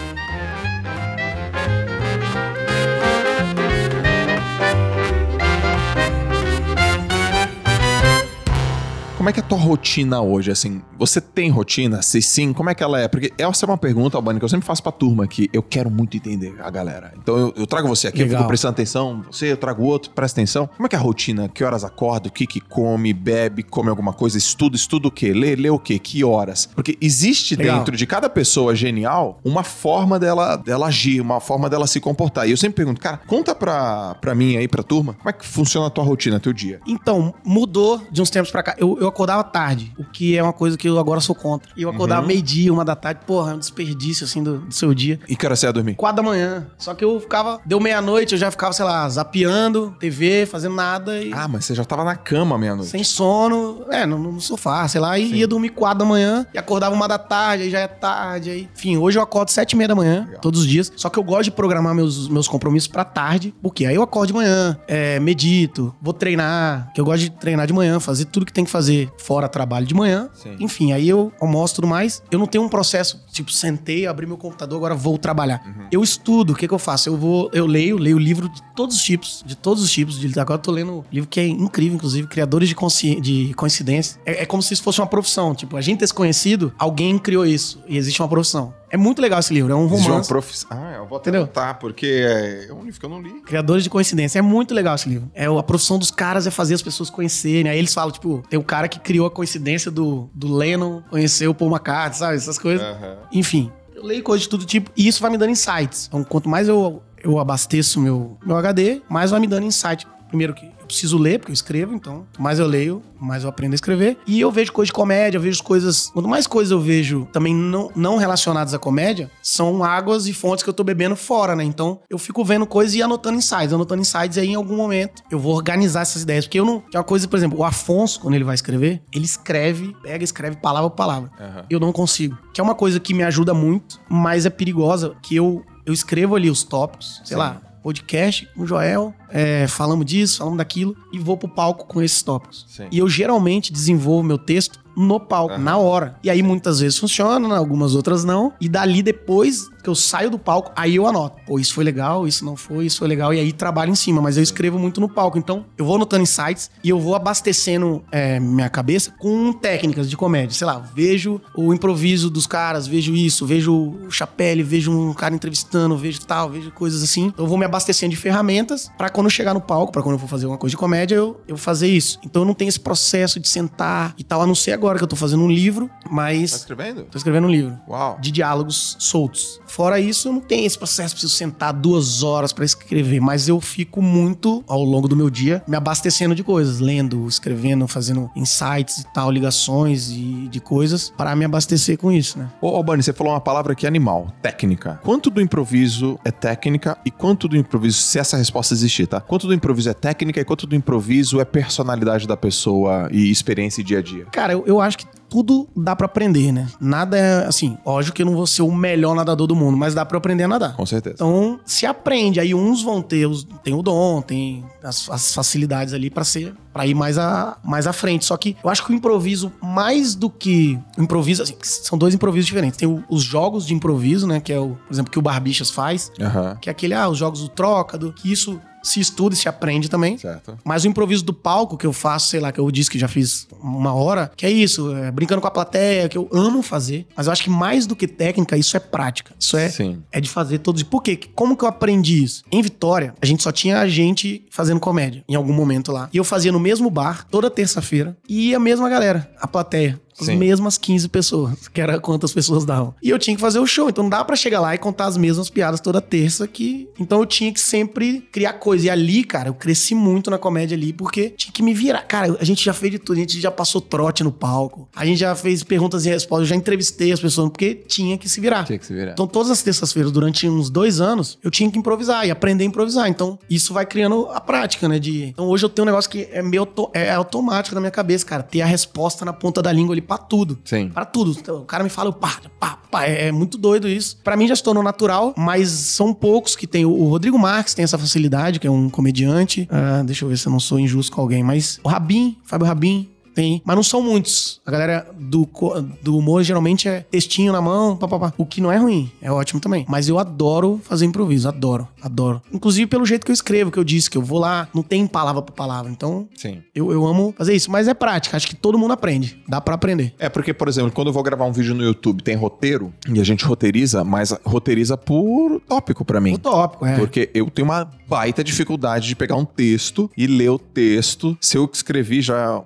Como é que é a tua rotina hoje, assim? Você tem rotina? Se sim, como é que ela é? Porque essa é uma pergunta, Albani, que eu sempre faço pra turma aqui. Eu quero muito entender a galera. Então eu, eu trago você aqui, eu Legal. fico prestando atenção. Você, eu trago outro, presta atenção. Como é que é a rotina? Que horas acorda? O que que come? Bebe? Come alguma coisa? Estuda? Estuda o quê? Lê? Lê o quê? Que horas? Porque existe Legal. dentro de cada pessoa genial uma forma dela, dela agir, uma forma dela se comportar. E eu sempre pergunto, cara, conta pra, pra mim aí, pra turma, como é que funciona a tua rotina, teu dia? Então, mudou de uns tempos pra cá. Eu, eu acordava tarde, o que é uma coisa que eu agora sou contra. E eu acordava Uhum. meio-dia, uma da tarde. Porra, é um desperdício, assim, do, do seu dia. E que hora você ia dormir? Quatro da manhã. Só que eu ficava... Deu meia-noite, eu já ficava, sei lá, zapeando, TV, fazendo nada e... Ah, mas você já tava na cama meia-noite. Sem sono, é, no, no sofá, sei lá, e Sim. ia dormir quatro da manhã e acordava uma da tarde, aí já é tarde, aí. Enfim, hoje eu acordo sete e meia da manhã, Legal. todos os dias. Só que eu gosto de programar meus, meus compromissos pra tarde, porque aí eu acordo de manhã, é, medito, vou treinar, que eu gosto de treinar de manhã, fazer tudo que tem que fazer fora trabalho de manhã. Sim. Enfim, aí eu almoço tudo mais. Eu não tenho um processo, tipo, sentei, abri meu computador, agora vou trabalhar. Uhum. Eu estudo, o que que eu faço? Eu vou, eu leio, leio livro de todos os tipos, de todos os tipos. De, agora eu tô lendo um livro que é incrível, inclusive, Criadores de, consci, de Coincidência. É, é como se isso fosse uma profissão. Tipo, a gente desconhecido, alguém criou isso e existe uma profissão. É muito legal esse livro, é um romance. profiss... Ah, eu vou até Entendeu? anotar, porque é um livro que eu não li. Criadores de coincidência. É muito legal esse livro. É, a profissão dos caras é fazer as pessoas conhecerem. Aí eles falam, tipo, tem o cara que criou a coincidência do, do Lennon conhecer o Paul McCartney, sabe? Essas coisas. Aham. Enfim, eu leio coisas de todo tipo e isso vai me dando insights. Então, quanto mais eu, eu abasteço meu, meu HD, mais vai me dando insight. Primeiro que preciso ler, porque eu escrevo, então, quanto mais eu leio, mais eu aprendo a escrever. E eu vejo coisas de comédia, eu vejo coisas. Quanto mais coisas eu vejo também não, não relacionadas à comédia, são águas e fontes que eu tô bebendo fora, né? Então, eu fico vendo coisas e anotando insights, anotando insights, e aí em algum momento eu vou organizar essas ideias. Porque eu não. É uma coisa, por exemplo, o Afonso, quando ele vai escrever, ele escreve, pega, escreve palavra por palavra Aham. eu não consigo. Que é uma coisa que me ajuda muito, mas é perigosa, que eu, eu escrevo ali os tópicos, sei Sim. lá, podcast com o Joel, é, falamos disso, falamos daquilo, e vou pro palco com esses tópicos. Sim. E eu geralmente desenvolvo meu texto no palco, Aham. na hora. E aí muitas vezes funciona, algumas outras não. E dali depois que eu saio do palco, aí eu anoto. Pô, isso foi legal, isso não foi, isso foi legal. E aí trabalho em cima, mas eu escrevo muito no palco. Então, eu vou anotando insights e eu vou abastecendo é, minha cabeça com técnicas de comédia. Sei lá, vejo o improviso dos caras, vejo isso, vejo o Chapelle, vejo um cara entrevistando, vejo tal, vejo coisas assim. Então, eu vou me abastecendo de ferramentas para quando eu chegar no palco, para quando eu for fazer uma coisa de comédia, eu, eu fazer isso. Então, eu não tenho esse processo de sentar e tal, a não ser agora que eu tô fazendo um livro, mas. Tá escrevendo? Tô escrevendo um livro. Uau. De diálogos soltos. Fora isso, não tem esse processo, preciso sentar duas horas para escrever, mas eu fico muito, ao longo do meu dia, me abastecendo de coisas, lendo, escrevendo, fazendo insights e tal, ligações e de coisas, para me abastecer com isso, né? Ô, ô Bani, você falou uma palavra aqui animal, técnica. Quanto do improviso é técnica e quanto do improviso, se essa resposta existir, tá? Quanto do improviso é técnica e quanto do improviso é personalidade da pessoa e experiência e dia a dia? Cara, eu, eu acho que tudo dá pra aprender, né? Nada é assim, lógico que eu não vou ser o melhor nadador do mundo, mas dá pra aprender a nadar. Com certeza. Então, se aprende, aí uns vão ter, os, tem o dom, tem as, as facilidades ali pra ser, para ir mais a mais à frente. Só que eu acho que o improviso mais do que o improviso, assim, são dois improvisos diferentes. Tem o- os jogos de improviso, né, que é o, por exemplo, que o Barbichas faz, que é aquele ah, os jogos do trócado, que isso se estuda e se aprende também. Certo. Mas o improviso do palco que eu faço, sei lá, que eu disse que já fiz uma hora, que é isso, é brincando com a plateia, que eu amo fazer. Mas eu acho que mais do que técnica, isso é prática. Isso é, Sim. é de fazer todos. Por quê? Como que eu aprendi isso? Em Vitória, a gente só tinha a gente fazendo comédia em algum momento lá. E eu fazia no mesmo bar, toda terça-feira, e a mesma galera, a plateia. As Sim. mesmas 15 pessoas, que era quantas pessoas davam. E eu tinha que fazer o show, então não dá pra chegar lá e contar as mesmas piadas toda terça que. Então eu tinha que sempre criar coisa. E ali, cara, eu cresci muito na comédia ali, porque tinha que me virar. Cara, a gente já fez de tudo, a gente já passou trote no palco, a gente já fez perguntas e respostas, eu já entrevistei as pessoas, porque tinha que se virar. Tinha que se virar. Então, todas as terças-feiras, durante uns dois anos, eu tinha que improvisar e aprender a improvisar. Então, isso vai criando a prática, né? De... Então, hoje eu tenho um negócio que é auto- é automático na minha cabeça, cara. Ter a resposta na ponta da língua ali pra tudo. Sim. Pra tudo. Então, o cara me fala, pá, pá, pá. É, é muito doido isso. Pra mim já se tornou natural, mas são poucos que tem. O o Rodrigo Marques tem essa facilidade, que é um comediante. Ah, deixa eu ver se eu não sou injusto com alguém, mas o Rabin, Fábio Rabin. Tem, mas não são muitos. A galera do, do humor geralmente é textinho na mão, papapá. O que não é ruim, é ótimo também. Mas eu adoro fazer improviso, adoro, adoro. Inclusive pelo jeito que eu escrevo, que eu disse, que eu vou lá, não tem palavra por palavra. Então, Sim. eu, eu amo fazer isso. Mas é prática, acho que todo mundo aprende. Dá pra aprender. É porque, por exemplo, quando eu vou gravar um vídeo no YouTube, tem roteiro e a gente roteiriza, mas roteiriza por tópico pra mim. O tópico, é. Porque eu tenho uma baita dificuldade de pegar um texto e ler o texto. Se eu escrevi já é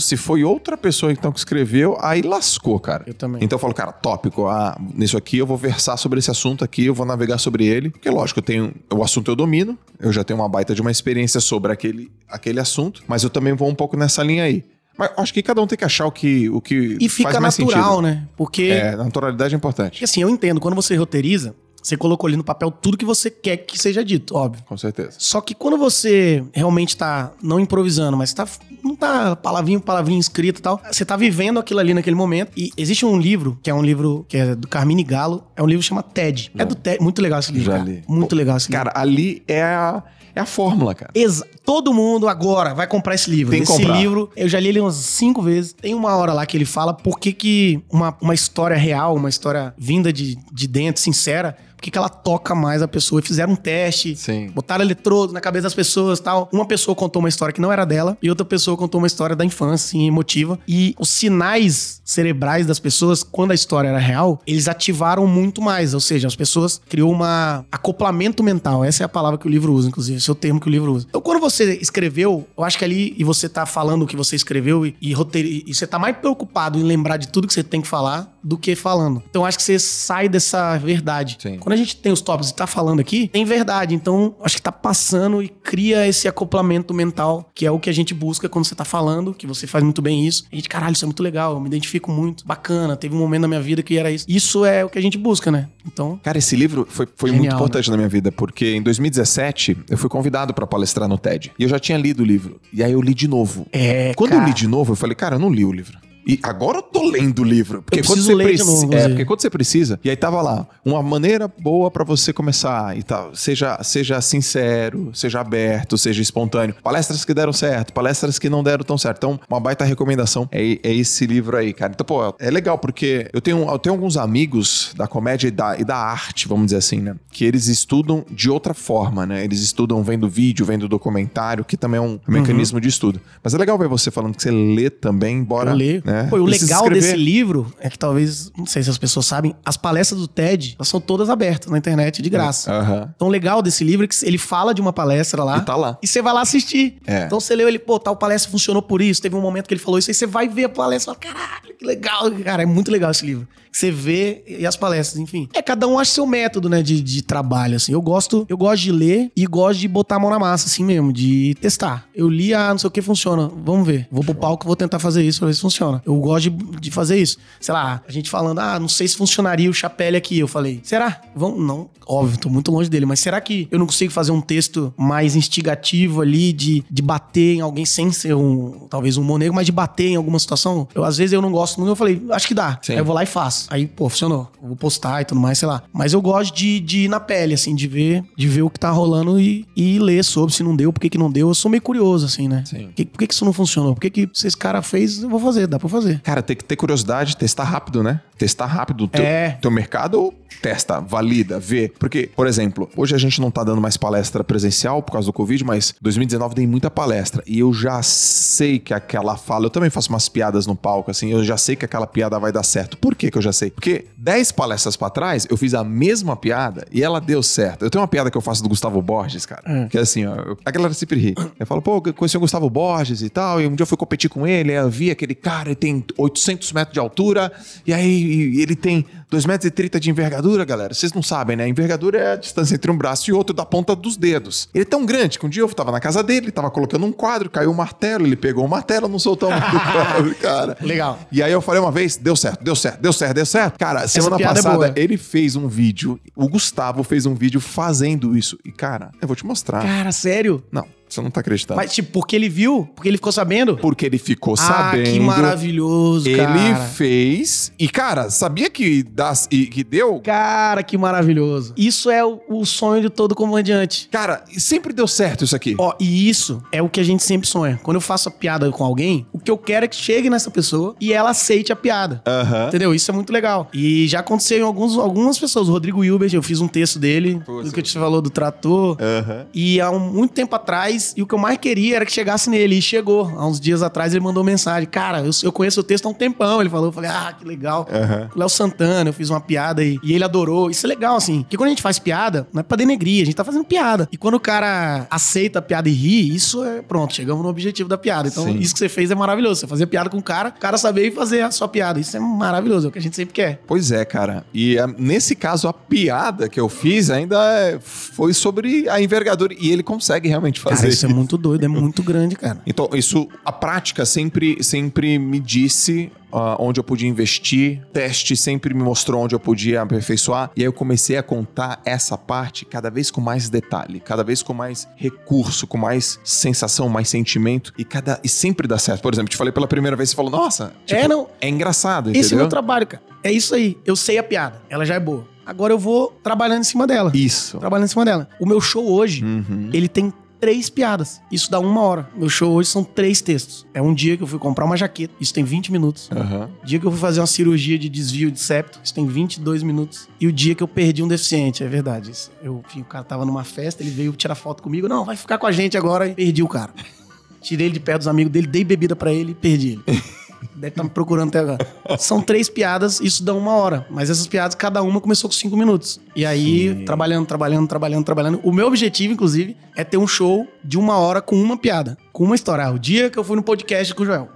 se foi outra pessoa então que escreveu, aí lascou, cara. Eu também. Então eu falo, cara, tópico, ah, nisso aqui eu vou versar sobre esse assunto aqui, eu vou navegar sobre ele. Porque lógico, eu tenho o assunto eu domino, eu já tenho uma baita de uma experiência sobre aquele, aquele assunto, mas eu também vou um pouco nessa linha aí. Mas acho que cada um tem que achar o que, o que E fica natural, sentido. né? Porque, É, naturalidade é importante. porque, assim, eu entendo, quando você roteiriza, você colocou ali no papel tudo que você quer que seja dito, óbvio. Com certeza. Só que quando você realmente tá não improvisando, mas tá não tá palavrinha por palavrinha escrita e tal, você tá vivendo aquilo ali naquele momento. E existe um livro, que é um livro que é do Carmine Galo, é um livro que chama TED. É do TED, muito legal esse livro. Já cara. li. Muito legal esse livro. Cara, ali é a, é a fórmula, cara. Exa- Todo mundo agora vai comprar esse livro. Tem que esse comprar. livro, eu já li ele umas cinco vezes. Tem uma hora lá que ele fala por que, que uma, uma história real, uma história vinda de, de dentro, sincera, por que, que ela toca mais a pessoa. E fizeram um teste, Sim. botaram eletrodo na cabeça das pessoas e tal. Uma pessoa contou uma história que não era dela e outra pessoa contou uma história da infância, assim, emotiva. E os sinais cerebrais das pessoas, quando a história era real, eles ativaram muito mais. Ou seja, as pessoas criou uma acoplamento mental. Essa é a palavra que o livro usa, inclusive. Esse é o termo que o livro usa. Então, quando você escreveu, eu acho que ali, e você tá falando o que você escreveu e, e, e você tá mais preocupado em lembrar de tudo que você tem que falar do que falando. Então, acho que você sai dessa verdade. Sim. Quando a gente tem os tópicos e tá falando aqui, tem verdade. Então, acho que tá passando e cria esse acoplamento mental, que é o que a gente busca quando você tá falando, que você faz muito bem isso. A gente, caralho, isso é muito legal, eu me identifico muito, bacana. Teve um momento na minha vida que era isso. Isso é o que a gente busca, né? Então, Cara, esse livro foi, foi Genial, muito importante na minha vida, porque em 2017 eu fui convidado pra palestrar no TED. E eu já tinha lido o livro. E aí eu li de novo. é. Quando cara, eu li de novo, eu falei, cara, eu não li o livro. E agora eu tô lendo o livro. Porque quando você preci- novo, É, porque quando você precisa. E aí tava lá, uma maneira boa pra você começar e tal. Seja, seja sincero, seja aberto, seja espontâneo. Palestras que deram certo, palestras que não deram tão certo. Então, uma baita recomendação é, é esse livro aí, cara. Então, pô, é legal porque eu tenho, eu tenho alguns amigos da comédia e da, e da arte, vamos dizer assim, né? Que eles estudam de outra forma, né? Eles estudam vendo vídeo, vendo documentário, que também é um mecanismo de estudo. Mas é legal ver você falando que você lê também, embora. Eu leio. Né? Pô, o legal desse livro é que talvez, não sei se as pessoas sabem, as palestras do TED são todas abertas na internet de graça. Aham. Então, o legal desse livro é que ele fala de uma palestra lá. E tá lá. E você vai lá assistir. É. Então você leu ele, pô, tal palestra funcionou por isso. Teve um momento que ele falou isso, aí você vai ver a palestra e fala, caralho, que legal. Cara, é muito legal esse livro. Você vê e as palestras, enfim. É, cada um acha seu método, né, de, de trabalho, assim. Eu gosto, eu gosto de ler e gosto de botar a mão na massa, assim mesmo, de testar. Eu li, ah, não sei o que funciona. Vamos ver. Vou pro palco, vou tentar fazer isso pra ver se funciona. Eu gosto de, de fazer isso. Sei lá, a gente falando, ah, não sei se funcionaria o chapéu aqui. Eu falei, será? Vamos, não, óbvio, tô muito longe dele, mas será que eu não consigo fazer um texto mais instigativo ali, de, de bater em alguém sem ser um, talvez um monego, mas de bater em alguma situação? Eu, às vezes eu não gosto muito, eu falei, acho que dá. Sim. Aí eu vou lá e faço. Aí, pô, funcionou. Eu vou postar e tudo mais, sei lá. Mas eu gosto de, de ir na pele, assim, de ver, de ver o que tá rolando e, e ler sobre se não deu, por que que não deu. Eu sou meio curioso, assim, né? Sim. Por que, por que que isso não funcionou? Por que que se esse cara fez, eu vou fazer, dá pra fazer. Cara, tem que ter curiosidade, testar rápido, né? Testar rápido o teu, É. teu mercado, testa, valida, vê. Porque, por exemplo, hoje a gente não tá dando mais palestra presencial por causa do Covid, mas 2019 tem muita palestra. E eu já sei que aquela fala, eu também faço umas piadas no palco, assim, eu já sei que aquela piada vai dar certo. Por que que eu já sei? Porque 10 palestras pra trás, eu fiz a mesma piada e ela deu certo. Eu tenho uma piada que eu faço do Gustavo Borges, cara, que é assim, ó, eu- a galera sempre ri. Eu falo, pô, eu conheci o Gustavo Borges e tal, e um dia eu fui competir com ele, aí eu vi aquele cara, ele tem 800 metros de altura, e aí ele tem 2,30 metros e 30 de envergadura, galera. Vocês não sabem, né? A envergadura é a distância entre um braço e outro da ponta dos dedos. Ele é tão grande que um dia eu tava na casa dele, ele tava colocando um quadro, caiu um martelo, ele pegou o martelo, não soltou o quadro, cara. Legal. E aí eu falei uma vez, deu certo, deu certo, deu certo, deu certo. Cara, semana é passada boa. ele fez um vídeo, o Gustavo fez um vídeo fazendo isso. E cara, eu vou te mostrar. Cara, sério? Não, você não tá acreditando. Mas, tipo, porque ele viu? Porque ele ficou sabendo? Porque ele ficou ah, sabendo. que maravilhoso, Ele cara. fez. E, cara, sabia que, das, e, que deu? Cara, que maravilhoso. Isso é o, o sonho de todo comediante. Cara, sempre deu certo isso aqui. Ó, e isso é o que a gente sempre sonha. Quando eu faço a piada com alguém, o que eu quero é que chegue nessa pessoa e ela aceite a piada. Aham. Entendeu? Isso é muito legal. E já aconteceu em alguns, algumas pessoas. O Rodrigo Hilbert, eu fiz um texto dele, Pô, do que te falou do trator. Aham. E há um, muito tempo atrás, e o que eu mais queria era que chegasse nele. E chegou. Há uns dias atrás ele mandou mensagem. Cara, eu, eu conheço o texto há um tempão. Ele falou. Eu falei, ah, que legal. O Léo Santana, eu fiz uma piada e, e ele adorou. Isso é legal, assim. Porque quando a gente faz piada, não é pra denegrir, a gente tá fazendo piada. E quando o cara aceita a piada e ri, isso é pronto, chegamos no objetivo da piada. Então, Sim. isso que você fez é maravilhoso. Você fazer piada com o cara, o cara saber fazer a sua piada. Isso é maravilhoso, é o que a gente sempre quer. Pois é, cara. E ah, nesse caso, a piada que eu fiz ainda é- foi sobre a envergadura. E ele consegue realmente fazer. Cara, isso é muito doido, é muito grande, cara. Então, isso, a prática sempre, sempre me disse ah, onde eu podia investir, teste sempre me mostrou onde eu podia aperfeiçoar, e aí eu comecei a contar essa parte cada vez com mais detalhe, cada vez com mais recurso, com mais sensação, mais sentimento, e cada e sempre dá certo. Por exemplo, te falei pela primeira vez, você falou, nossa, tipo, É, não. é engraçado, Esse é o entendeu? meu trabalho, cara. É isso aí. Eu sei a piada, ela já é boa. Agora eu vou trabalhando em cima dela. Isso. Trabalhando em cima dela. O meu show hoje, Uhum. ele tem três piadas. Isso dá uma hora. Meu show hoje são três textos. É um dia que eu fui comprar uma jaqueta, isso tem 20 minutos. Aham. Dia que eu fui fazer uma cirurgia de desvio de septo, isso tem 22 minutos. E o dia que eu perdi um deficiente, é verdade. Isso. Eu, enfim, o cara tava numa festa, ele veio tirar foto comigo. Não, vai ficar com a gente agora. E perdi o cara. Tirei ele de perto dos amigos dele, dei bebida pra ele e perdi ele. Deve estar me procurando até agora. São três piadas, isso dá uma hora. Mas essas piadas, cada uma começou com cinco minutos. E aí, trabalhando, trabalhando, trabalhando, trabalhando. O meu objetivo, inclusive, é ter um show de uma hora com uma piada. Com uma história. Ah, O dia que eu fui no podcast com o Joel.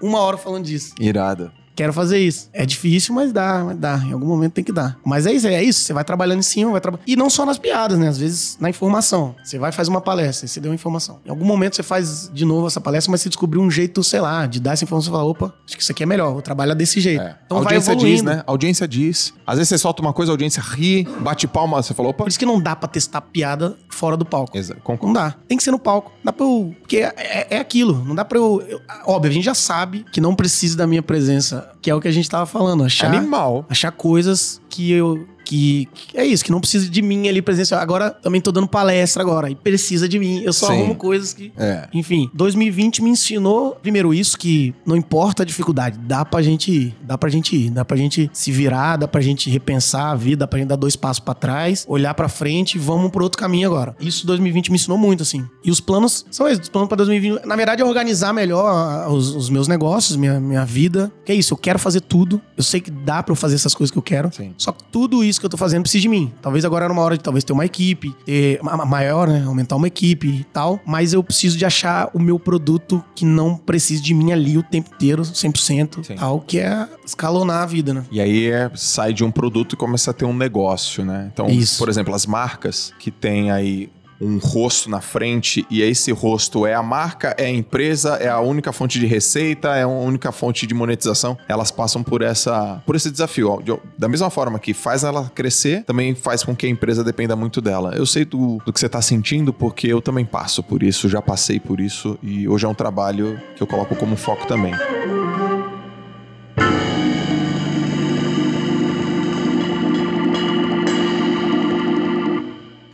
Uma hora falando disso. Irada. Quero fazer isso. É difícil, mas dá, mas dá. Em algum momento tem que dar. Mas é isso, é isso. Você vai trabalhando em cima, vai trabalhando. E não só nas piadas, né? Às vezes na informação. Você vai fazer uma palestra, você deu uma informação. Em algum momento você faz de novo essa palestra, mas você descobriu um jeito, sei lá, de dar essa informação e falar, opa, acho que isso aqui é melhor, vou trabalhar desse jeito. É. Então a vai audiência evoluindo. diz, né? A audiência diz. Às vezes você solta uma coisa, a audiência ri, bate palma, você falou, opa. Por isso que não dá pra testar piada fora do palco. Exa- Não dá. Tem que ser no palco. Dá pra eu. Porque é, é- é aquilo. Não dá pra eu, eu- Óbvio, a gente já sabe que não precisa da minha presença, que é o que a gente tava falando. Achar, Animal. achar coisas que eu. Que, que é isso, que não precisa de mim ali presencial. Agora também tô dando palestra agora e precisa de mim. Eu só Sim. arrumo coisas que. É. Enfim, 2020 me ensinou, primeiro, isso que não importa a dificuldade, dá pra gente ir, dá pra gente ir, dá pra gente se virar, dá pra gente repensar a vida, dá pra gente dar dois passos pra trás, olhar pra frente e vamos pro outro caminho agora. Isso 2020 me ensinou muito, assim. E os planos são esses, os planos pra 2020, na verdade, é organizar melhor ah, os, os meus negócios, minha, minha vida. Que é isso, eu quero fazer tudo, eu sei que dá pra eu fazer essas coisas que eu quero, Sim. só que tudo isso que eu tô fazendo precisa de mim. Talvez agora era uma hora de talvez ter uma equipe, ter ma- ma- maior, né? Aumentar uma equipe e tal. Mas eu preciso de achar o meu produto que não precise de mim ali o tempo inteiro, 100%, Sim. tal, que é escalonar a vida, né? E aí é, sai de um produto e começa a ter um negócio, né? Então, Isso. por exemplo, as marcas que tem aí um rosto na frente e esse rosto é a marca, é a empresa, é a única fonte de receita, é a única fonte de monetização, elas passam por essa por esse desafio. Da mesma forma que faz ela crescer, também faz com que a empresa dependa muito dela. Eu sei do, do que você tá sentindo porque eu também passo por isso, já passei por isso e hoje é um trabalho que eu coloco como foco também.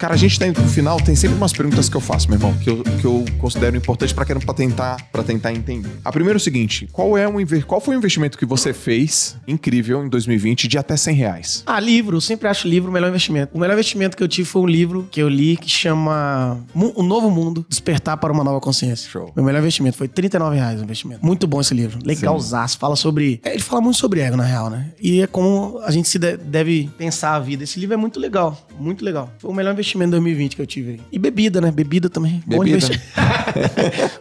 Cara, a gente tá indo pro final, tem sempre umas perguntas que eu faço, meu irmão, que eu, que eu considero importante pra, pra, tentar, pra tentar entender. A primeira é o seguinte: qual, é um, qual foi o investimento que você fez incrível em 2020 de até 100 reais? Ah, livro. Eu sempre acho livro o melhor investimento. O melhor investimento que eu tive foi um livro que eu li que chama O Novo Mundo Despertar para uma Nova Consciência. Show. Meu melhor investimento foi 39 reais o investimento. Muito bom esse livro. Legalzaço. Fala sobre. é, Ele fala muito sobre ego, na real, né? E é como a gente se de- deve pensar a vida. Esse livro é muito legal. Muito legal. Foi o melhor investimento em 2020 que eu tive aí. E bebida, né? Bebida também. Bom Bebida. investimento.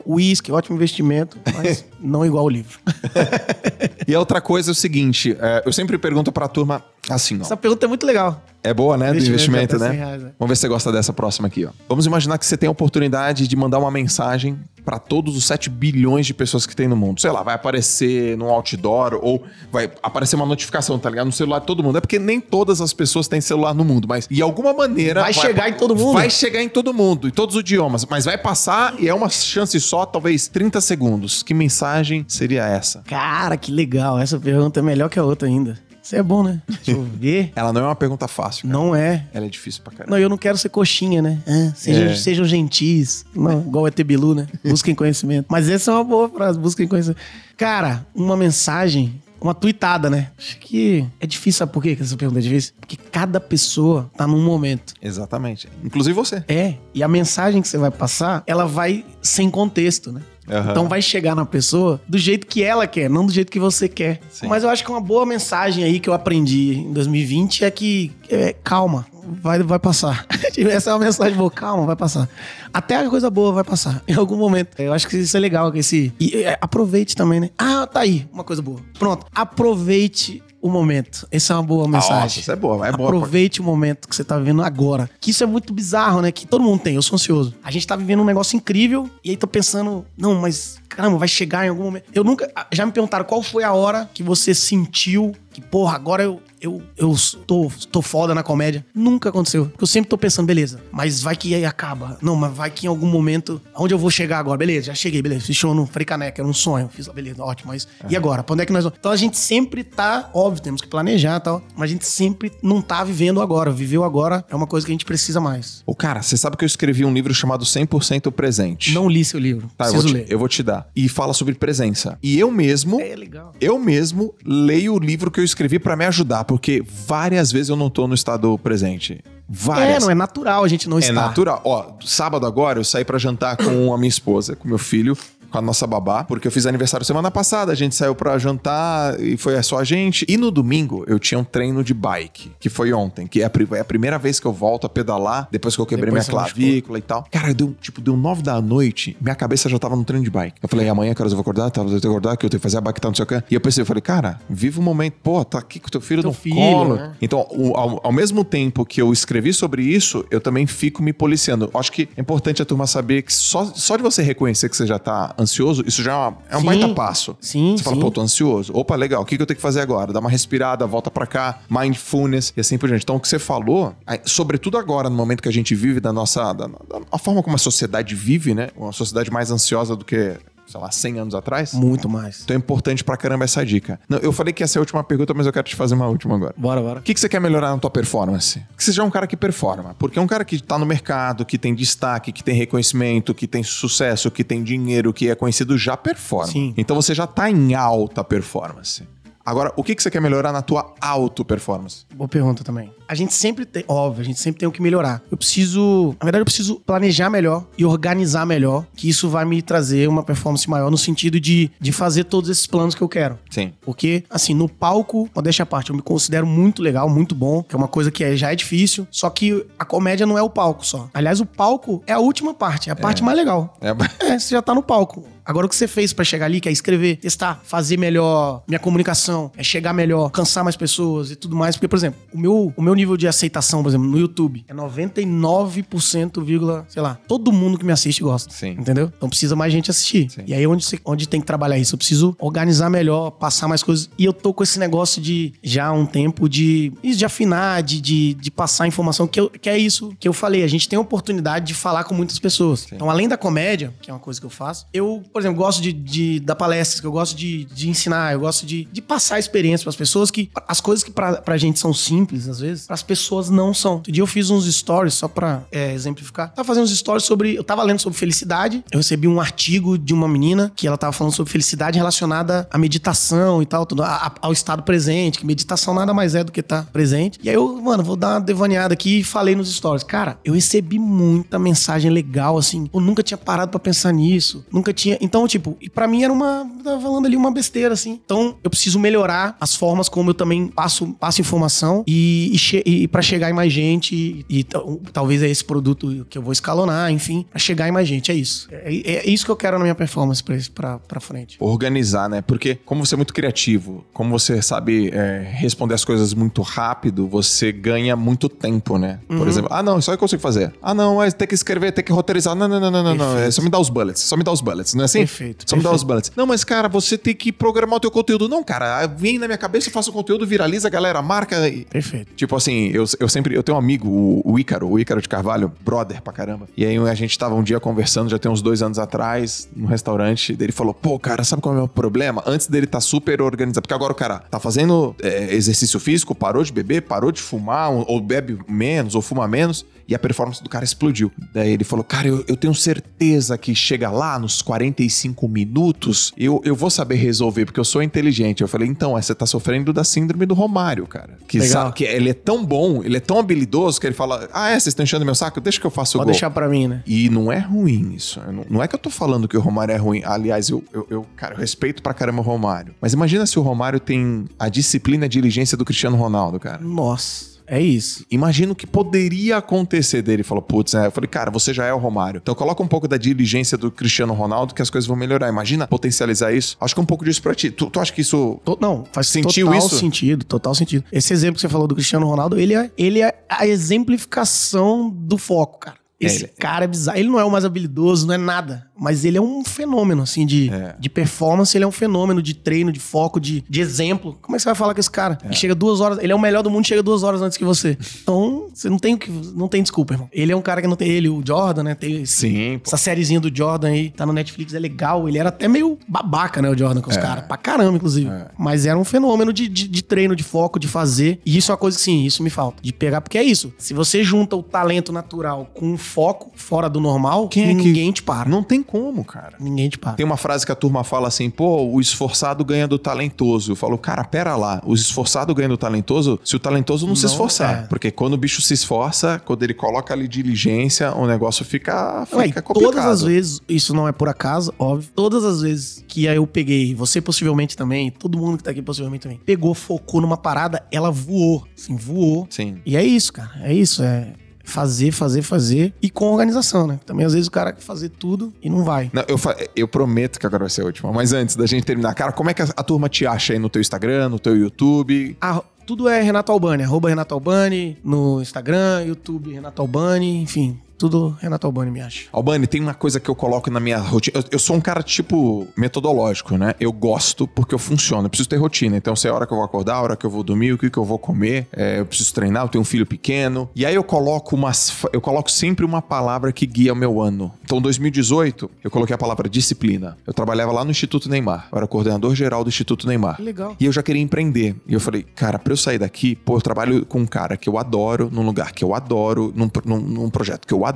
Whisky, ótimo investimento, mas não igual o livro. E a outra coisa é o seguinte: é, eu sempre pergunto pra turma assim, ó. Essa pergunta é muito legal. É boa, né? Do Investimento até né? 100 reais, né? Vamos ver se você gosta dessa próxima aqui, ó. Vamos imaginar que você tem a oportunidade de mandar uma mensagem pra todos os 7 bilhões de pessoas que tem no mundo. Sei lá, vai aparecer num outdoor ou vai aparecer uma notificação, tá ligado? No celular de todo mundo. É porque nem todas as pessoas têm celular no mundo, mas de alguma maneira. Vai chegar em todo mundo. Vai chegar em todo mundo, em todos os idiomas. Mas vai passar e é uma chance só, talvez 30 segundos. Que mensagem seria essa? Cara, que legal. Essa pergunta é melhor que a outra ainda. Isso é bom, né? Deixa eu ver. Ela não é uma pergunta fácil. cara. Não é. Ela é difícil pra caramba. Não, eu não quero ser coxinha, né? Ah, sejam, É. sejam gentis. Não, igual o ET Bilu, né? Busquem conhecimento. Mas essa é uma boa frase, busquem conhecimento. Cara, uma mensagem, uma tweetada, né? Acho que é difícil, sabe por quê que essa pergunta é difícil? Porque cada pessoa tá num momento. Exatamente. Inclusive você. É, e a mensagem que você vai passar, ela vai sem contexto, né? Aham. Então vai chegar na pessoa do jeito que ela quer, não do jeito que você quer. Sim. Mas eu acho que uma boa mensagem aí que eu aprendi em 2020 é que é, calma, vai, vai passar. Essa é uma mensagem boa, calma, vai passar. Até a coisa boa vai passar, em algum momento. Eu acho que isso é legal, que esse. E é, aproveite também, né? Ah, tá aí, uma coisa boa. Pronto, aproveite o momento. Essa é uma boa mensagem. Nossa, isso é boa, é boa. Aproveite o momento que você tá vivendo agora. Que isso é muito bizarro, né? Que todo mundo tem, eu sou ansioso. A gente tá vivendo um negócio incrível e aí tô pensando, não, mas caramba, vai chegar em algum momento. Eu nunca. Já me perguntaram qual foi a hora que você sentiu que, porra, agora eu, eu, eu tô, tô foda na comédia. Nunca aconteceu. Porque eu sempre tô pensando, beleza, mas vai que aí acaba. Não, mas vai que em algum momento. Onde eu vou chegar agora? Beleza, já cheguei, beleza. Fiz show no Frei Caneca, era um sonho. Fiz lá, beleza, ótimo. Mas e agora? Pra onde é que nós vamos? Então a gente sempre tá, óbvio, temos que planejar e tal. Mas a gente sempre não tá vivendo agora. Viveu agora é uma coisa que a gente precisa mais. Ô, cara, você sabe que eu escrevi um livro chamado 100% Presente. Não li seu livro. Tá, eu vou, te, ler. eu vou te dar. E fala sobre presença. E eu mesmo, É legal. eu mesmo leio o livro que eu escrevi pra me ajudar, porque várias vezes eu não tô no estado presente. É, Várias. não é natural a gente não É estar. natural. Ó, sábado agora eu saí pra jantar com a minha esposa, com meu filho. Com a nossa babá, porque eu fiz aniversário semana passada, a gente saiu pra jantar e foi só a gente. E no domingo eu tinha um treino de bike, que foi ontem, que é a, é primeira vez que eu volto a pedalar depois que eu quebrei Depois minha clavícula e tal. Cara, deu, tipo, deu nove da noite, minha cabeça já tava no treino de bike. Eu falei, amanhã, cara, eu vou acordar, tá, eu tenho que acordar, que eu tenho que fazer a bike, tá, não sei o quê. E eu pensei, eu falei, cara, viva o momento, pô, tá aqui com teu filho Teu no filho, colo. né? Então, o- ao, ao mesmo tempo que eu escrevi sobre isso, eu também fico me policiando. Acho que é importante a turma saber que só, só de você reconhecer que você já tá ansioso, isso já é, uma- é um Sim. baita passo. Sim, Você fala, sim. pô, tô ansioso. Opa, legal, o que, que eu tenho que fazer agora? Dá uma respirada, volta pra cá, mindfulness e assim por diante. Então, o que você falou, sobretudo agora, no momento que a gente vive da nossa. Da, da- a forma como a sociedade vive, né? Uma sociedade mais ansiosa do que, sei lá, 100 anos atrás. Muito mais. Então é importante pra caramba essa dica. Não, eu falei que essa é a última pergunta, mas eu quero te fazer uma última agora. Bora, bora. O que, que você quer melhorar na tua performance? Que seja um cara que performa. Porque é um cara que tá no mercado, que tem destaque, que tem reconhecimento, que tem sucesso, que tem dinheiro, que é conhecido, já performa. Sim. Então você já tá em alta performance. Agora, o que, que você quer melhorar na tua auto performance? Boa pergunta também. A gente sempre tem, óbvio, a gente sempre tem o que melhorar. Eu preciso, na verdade, eu preciso planejar melhor e organizar melhor, que isso vai me trazer uma performance maior no sentido de, de fazer todos esses planos que eu quero. Sim. Porque, assim, no palco, modéstia à parte, eu me considero muito legal, muito bom, que é uma coisa que é- já é difícil, só que a comédia não é o palco só. Aliás, o palco é a última parte, é a parte mais legal. É, É, você já tá no palco. Agora o que você fez pra chegar ali, que é escrever, testar, fazer melhor minha comunicação, é chegar melhor, cansar mais pessoas e tudo mais. Porque, por exemplo, o meu, o meu nível de aceitação, por exemplo, no YouTube é 99%, vírgula, sei lá, todo mundo que me assiste gosta. Sim. Entendeu? Então precisa mais gente assistir. Sim. E aí onde, você- onde tem que trabalhar isso? Eu preciso organizar melhor, passar mais coisas. E eu tô com esse negócio de já há um tempo de, de afinar, de, de, de passar informação, que, eu- que é isso que eu falei. A gente tem a oportunidade de falar com muitas pessoas. Então, além da comédia, que é uma coisa que eu faço, eu, por exemplo, gosto de, de dar palestras, que eu gosto de, de ensinar, eu gosto de, de passar experiência pras pessoas que as coisas que pra, pra gente são simples, às vezes, pras pessoas não são. Outro dia eu fiz uns stories, só pra é, exemplificar. Tava fazendo uns stories sobre. Eu tava lendo sobre felicidade. Eu recebi um artigo de uma menina que ela tava falando sobre felicidade relacionada à meditação e tal, tudo, a- a- ao estado presente, que meditação nada mais é do que estar presente. E aí eu, mano, vou dar uma devaneada aqui e falei nos stories. Cara, eu recebi muita mensagem legal, assim. Eu nunca tinha parado pra pensar nisso. Nunca tinha. Então, tipo, e pra mim era uma. Tava falando ali uma besteira, assim. Então, eu preciso melhorar as formas como eu também passo, passo informação e, e, che- e para chegar em mais gente. E, e tal- talvez é esse produto que eu vou escalonar, enfim, pra chegar em mais gente. É isso. É, é isso que eu quero na minha performance pra, pra, pra frente. Organizar, né? Porque, como você é muito criativo, como você sabe é, responder as coisas muito rápido, você ganha muito tempo, né? Uhum. Por exemplo, ah, não, isso aí eu consigo fazer. Ah, não, é ter que escrever, ter que roteirizar. Não, não, não, não, não, não. É só me dá os bullets. Só me dá os bullets, não é assim? Perfeito, Só me dá os bullets. Não, mas, cara, você tem que programar o teu conteúdo. Não, cara, vem na minha cabeça, eu faço o conteúdo, viraliza, a galera marca. E... Perfeito. Tipo assim, eu, eu sempre. Eu tenho um amigo, o, o Ícaro, o Ícaro de Carvalho, brother pra caramba. E aí a gente tava um dia conversando, já tem uns dois anos atrás, num restaurante. Ele falou: pô, cara, sabe qual é o meu problema? Antes dele tá super organizado. Porque agora o cara tá fazendo é, exercício físico, parou de beber, parou de fumar, ou bebe menos, ou fuma menos. E a performance do cara explodiu. Daí ele falou: Cara, eu, eu tenho certeza que chega lá nos 45 minutos, eu, eu vou saber resolver, porque eu sou inteligente. Eu falei: Então, é, você tá sofrendo da síndrome do Romário, cara. Que Legal. sabe que ele é tão bom, ele é tão habilidoso que ele fala: Ah, é, vocês estão enchendo meu saco? Deixa que eu faço o Pode gol. deixar pra mim, né? E não é ruim isso. Não, não é que eu tô falando que o Romário é ruim. Aliás, eu, eu, eu, cara, eu respeito pra caramba o Romário. Mas imagina se o Romário tem a disciplina e a diligência do Cristiano Ronaldo, cara. Nossa, é isso. Imagina o que poderia acontecer dele. Ele falou, putz, né? Eu falei, cara, você já é o Romário. Então coloca um pouco da diligência do Cristiano Ronaldo que as coisas vão melhorar. Imagina potencializar isso. Acho que é um pouco disso pra ti. Tu, tu acha que isso. To- Não, faz Sentiu total isso? sentido, total sentido. Esse exemplo que você falou do Cristiano Ronaldo, ele é, ele é a exemplificação do foco, cara. Esse ele- cara é bizarro. Ele não é o mais habilidoso, não é nada. Mas ele é um fenômeno, assim, de, É. de performance. Ele é um fenômeno de treino, de foco, de, de exemplo. Como é que você vai falar com esse cara? É. Que chega duas horas... Ele é o melhor do mundo, chega duas horas antes que você. Então, você não tem, o que, não tem desculpa, irmão. Ele é um cara que não tem... Ele, o Jordan, né? Tem esse- Sim, essa sériezinha do Jordan aí, tá no Netflix, é legal. Ele era até meio babaca, né, o Jordan, com os caras. Pra caramba, inclusive. É. Mas era um fenômeno de, de, de treino, de foco, de fazer. E isso é uma coisa que, sim, isso me falta. De pegar, porque é isso. Se você junta o talento natural com um foco fora do normal, Quem é que- ninguém te para. Não tem como, cara. Ninguém te para. Tem uma frase que a turma fala assim, pô, o esforçado ganha do talentoso. Eu falo, cara, pera lá, o esforçado ganha do talentoso se o talentoso não, se Não, esforçar. é. Porque quando o bicho se esforça, quando ele coloca ali diligência, o negócio fica, Ué, fica complicado. todas as vezes, isso não é por acaso, óbvio. Todas as vezes que aí eu peguei, você possivelmente também, todo mundo que tá aqui possivelmente também, pegou, focou numa parada, ela voou. Assim, voou. Sim. E é isso, cara. É isso. É fazer, fazer, fazer. E com organização, né? Também às vezes o cara quer fazer tudo e não vai. Não, eu, eu prometo que agora vai ser a última. Mas antes da gente terminar, cara, como é que a, a turma te acha aí no teu Instagram, no teu YouTube? Ah, tudo é Renato Albani, arroba Renato Albani, no Instagram, YouTube, Renato Albani, enfim, tudo Renato Albani me acha. Albani, tem uma coisa que eu coloco na minha rotina. Eu, eu sou um cara, tipo, metodológico, né? Eu gosto porque eu funciono. Eu preciso ter rotina. Então, sei a hora que eu vou acordar, a hora que eu vou dormir, o que, que eu vou comer. É, eu preciso treinar, eu tenho um filho pequeno. E aí eu coloco umas. Eu coloco sempre uma palavra que guia o meu ano. Então, 2018, eu coloquei a palavra disciplina. Eu trabalhava lá no Instituto Neymar. Eu era coordenador geral do Instituto Neymar. Que legal. E eu já queria empreender. E eu falei, cara, pra eu sair daqui, pô, eu trabalho com um cara que eu adoro, num lugar que eu adoro, num, num, num projeto que eu adoro,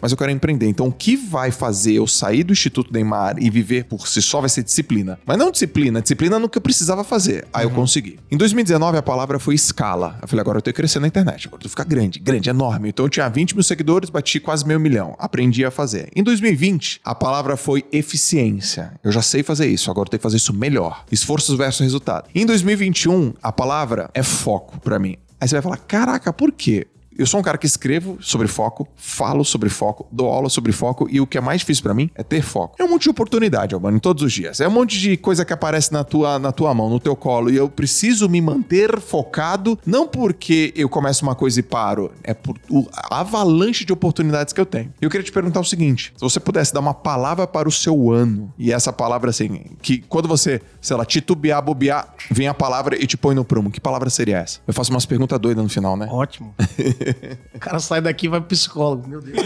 mas eu quero empreender. Então, o que vai fazer eu sair do Instituto Neymar e viver por si só vai ser disciplina. Mas não disciplina, disciplina no que eu precisava fazer. Aí eu consegui. Em 2019, a palavra foi escala. Eu falei, agora eu tenho que crescer na internet. Agora eu tenho que ficar grande, grande, enorme. Então, eu tinha 20 mil seguidores, bati quase meio milhão. Aprendi a fazer. Em 2020, a palavra foi eficiência. Eu já sei fazer isso, agora eu tenho que fazer isso melhor. Esforços versus resultado. Em 2021, a palavra é foco pra mim. Aí você vai falar, caraca, por quê? Eu sou um cara que escrevo sobre foco, falo sobre foco, dou aula sobre foco e o que é mais difícil pra mim é ter foco. É um monte de oportunidade, Albano, todos os dias. É um monte de coisa que aparece na tua, na tua mão, no teu colo e eu preciso me manter focado, não porque eu começo uma coisa e paro, é por o- avalanche de oportunidades que eu tenho. E eu queria te perguntar o seguinte: se você pudesse dar uma palavra para o seu ano, e essa palavra assim, que quando você, sei lá, titubear, bobear, vem a palavra e te põe no prumo, que palavra seria essa? Eu faço umas perguntas doidas no final, né? Ótimo. o cara sai daqui e vai pro psicólogo, meu Deus.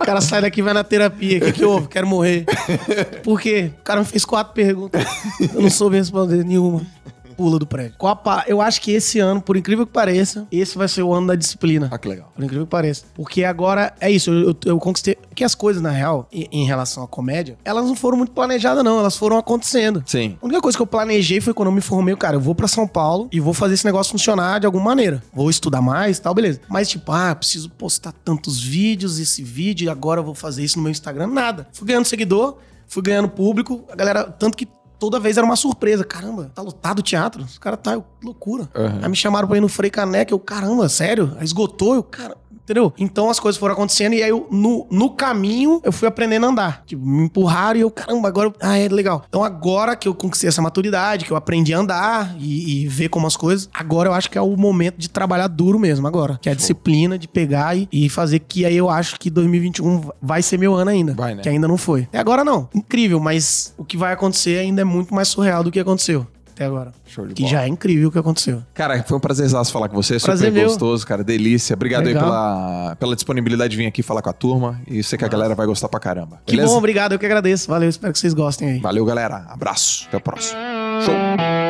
o cara sai daqui e vai na terapia. O que, que houve? Quero morrer. Por quê? O cara me fez quatro perguntas. Eu não soube responder nenhuma. Pula do prédio. Qual a pa- Eu acho que esse ano, por incrível que pareça, esse vai ser o ano da disciplina. Ah, que legal. Por incrível que pareça. Porque agora é isso, eu, eu, eu conquistei. Que as coisas, na real, em, em relação à comédia, elas não foram muito planejadas, não. Elas foram acontecendo. Sim. A única coisa que eu planejei foi quando eu me formei, cara, eu vou pra São Paulo e vou fazer esse negócio funcionar de alguma maneira. Vou estudar mais e tal, beleza. Mas, tipo, ah, preciso postar tantos vídeos, esse vídeo, e agora eu vou fazer isso no meu Instagram. Nada. Fui ganhando seguidor, fui ganhando público, a galera, tanto que toda vez era uma surpresa. Caramba, tá lotado o teatro? Os caras tá, que loucura. Uhum. Aí me chamaram pra ir no Frei Caneca, eu, caramba, sério? Aí esgotou, eu, cara. Entendeu? Então as coisas foram acontecendo e aí eu, no, no caminho, eu fui aprendendo a andar. Tipo, me empurraram e eu, caramba, agora. eu- Ah, é legal. Então agora que eu conquistei essa maturidade, que eu aprendi a andar e, e ver como as coisas, agora eu acho que é o momento de trabalhar duro mesmo, agora. Que é a disciplina de pegar e, e fazer que aí eu acho que 2021 vai ser meu ano ainda. Vai, né? Que ainda não foi. Até agora não. Incrível, mas o que vai acontecer ainda é muito mais surreal do que aconteceu até agora. Show de Que bola. já é incrível o que aconteceu. Cara, foi um prazerzaço falar com você. Prazer super meu. gostoso, cara. Delícia. Obrigado Legal. aí pela, pela disponibilidade de vir aqui falar com a turma. E sei que a galera vai gostar pra caramba. Que bom, obrigado, eu que agradeço. Valeu, espero que vocês gostem aí. Valeu, galera. Abraço. Até o próximo. Show.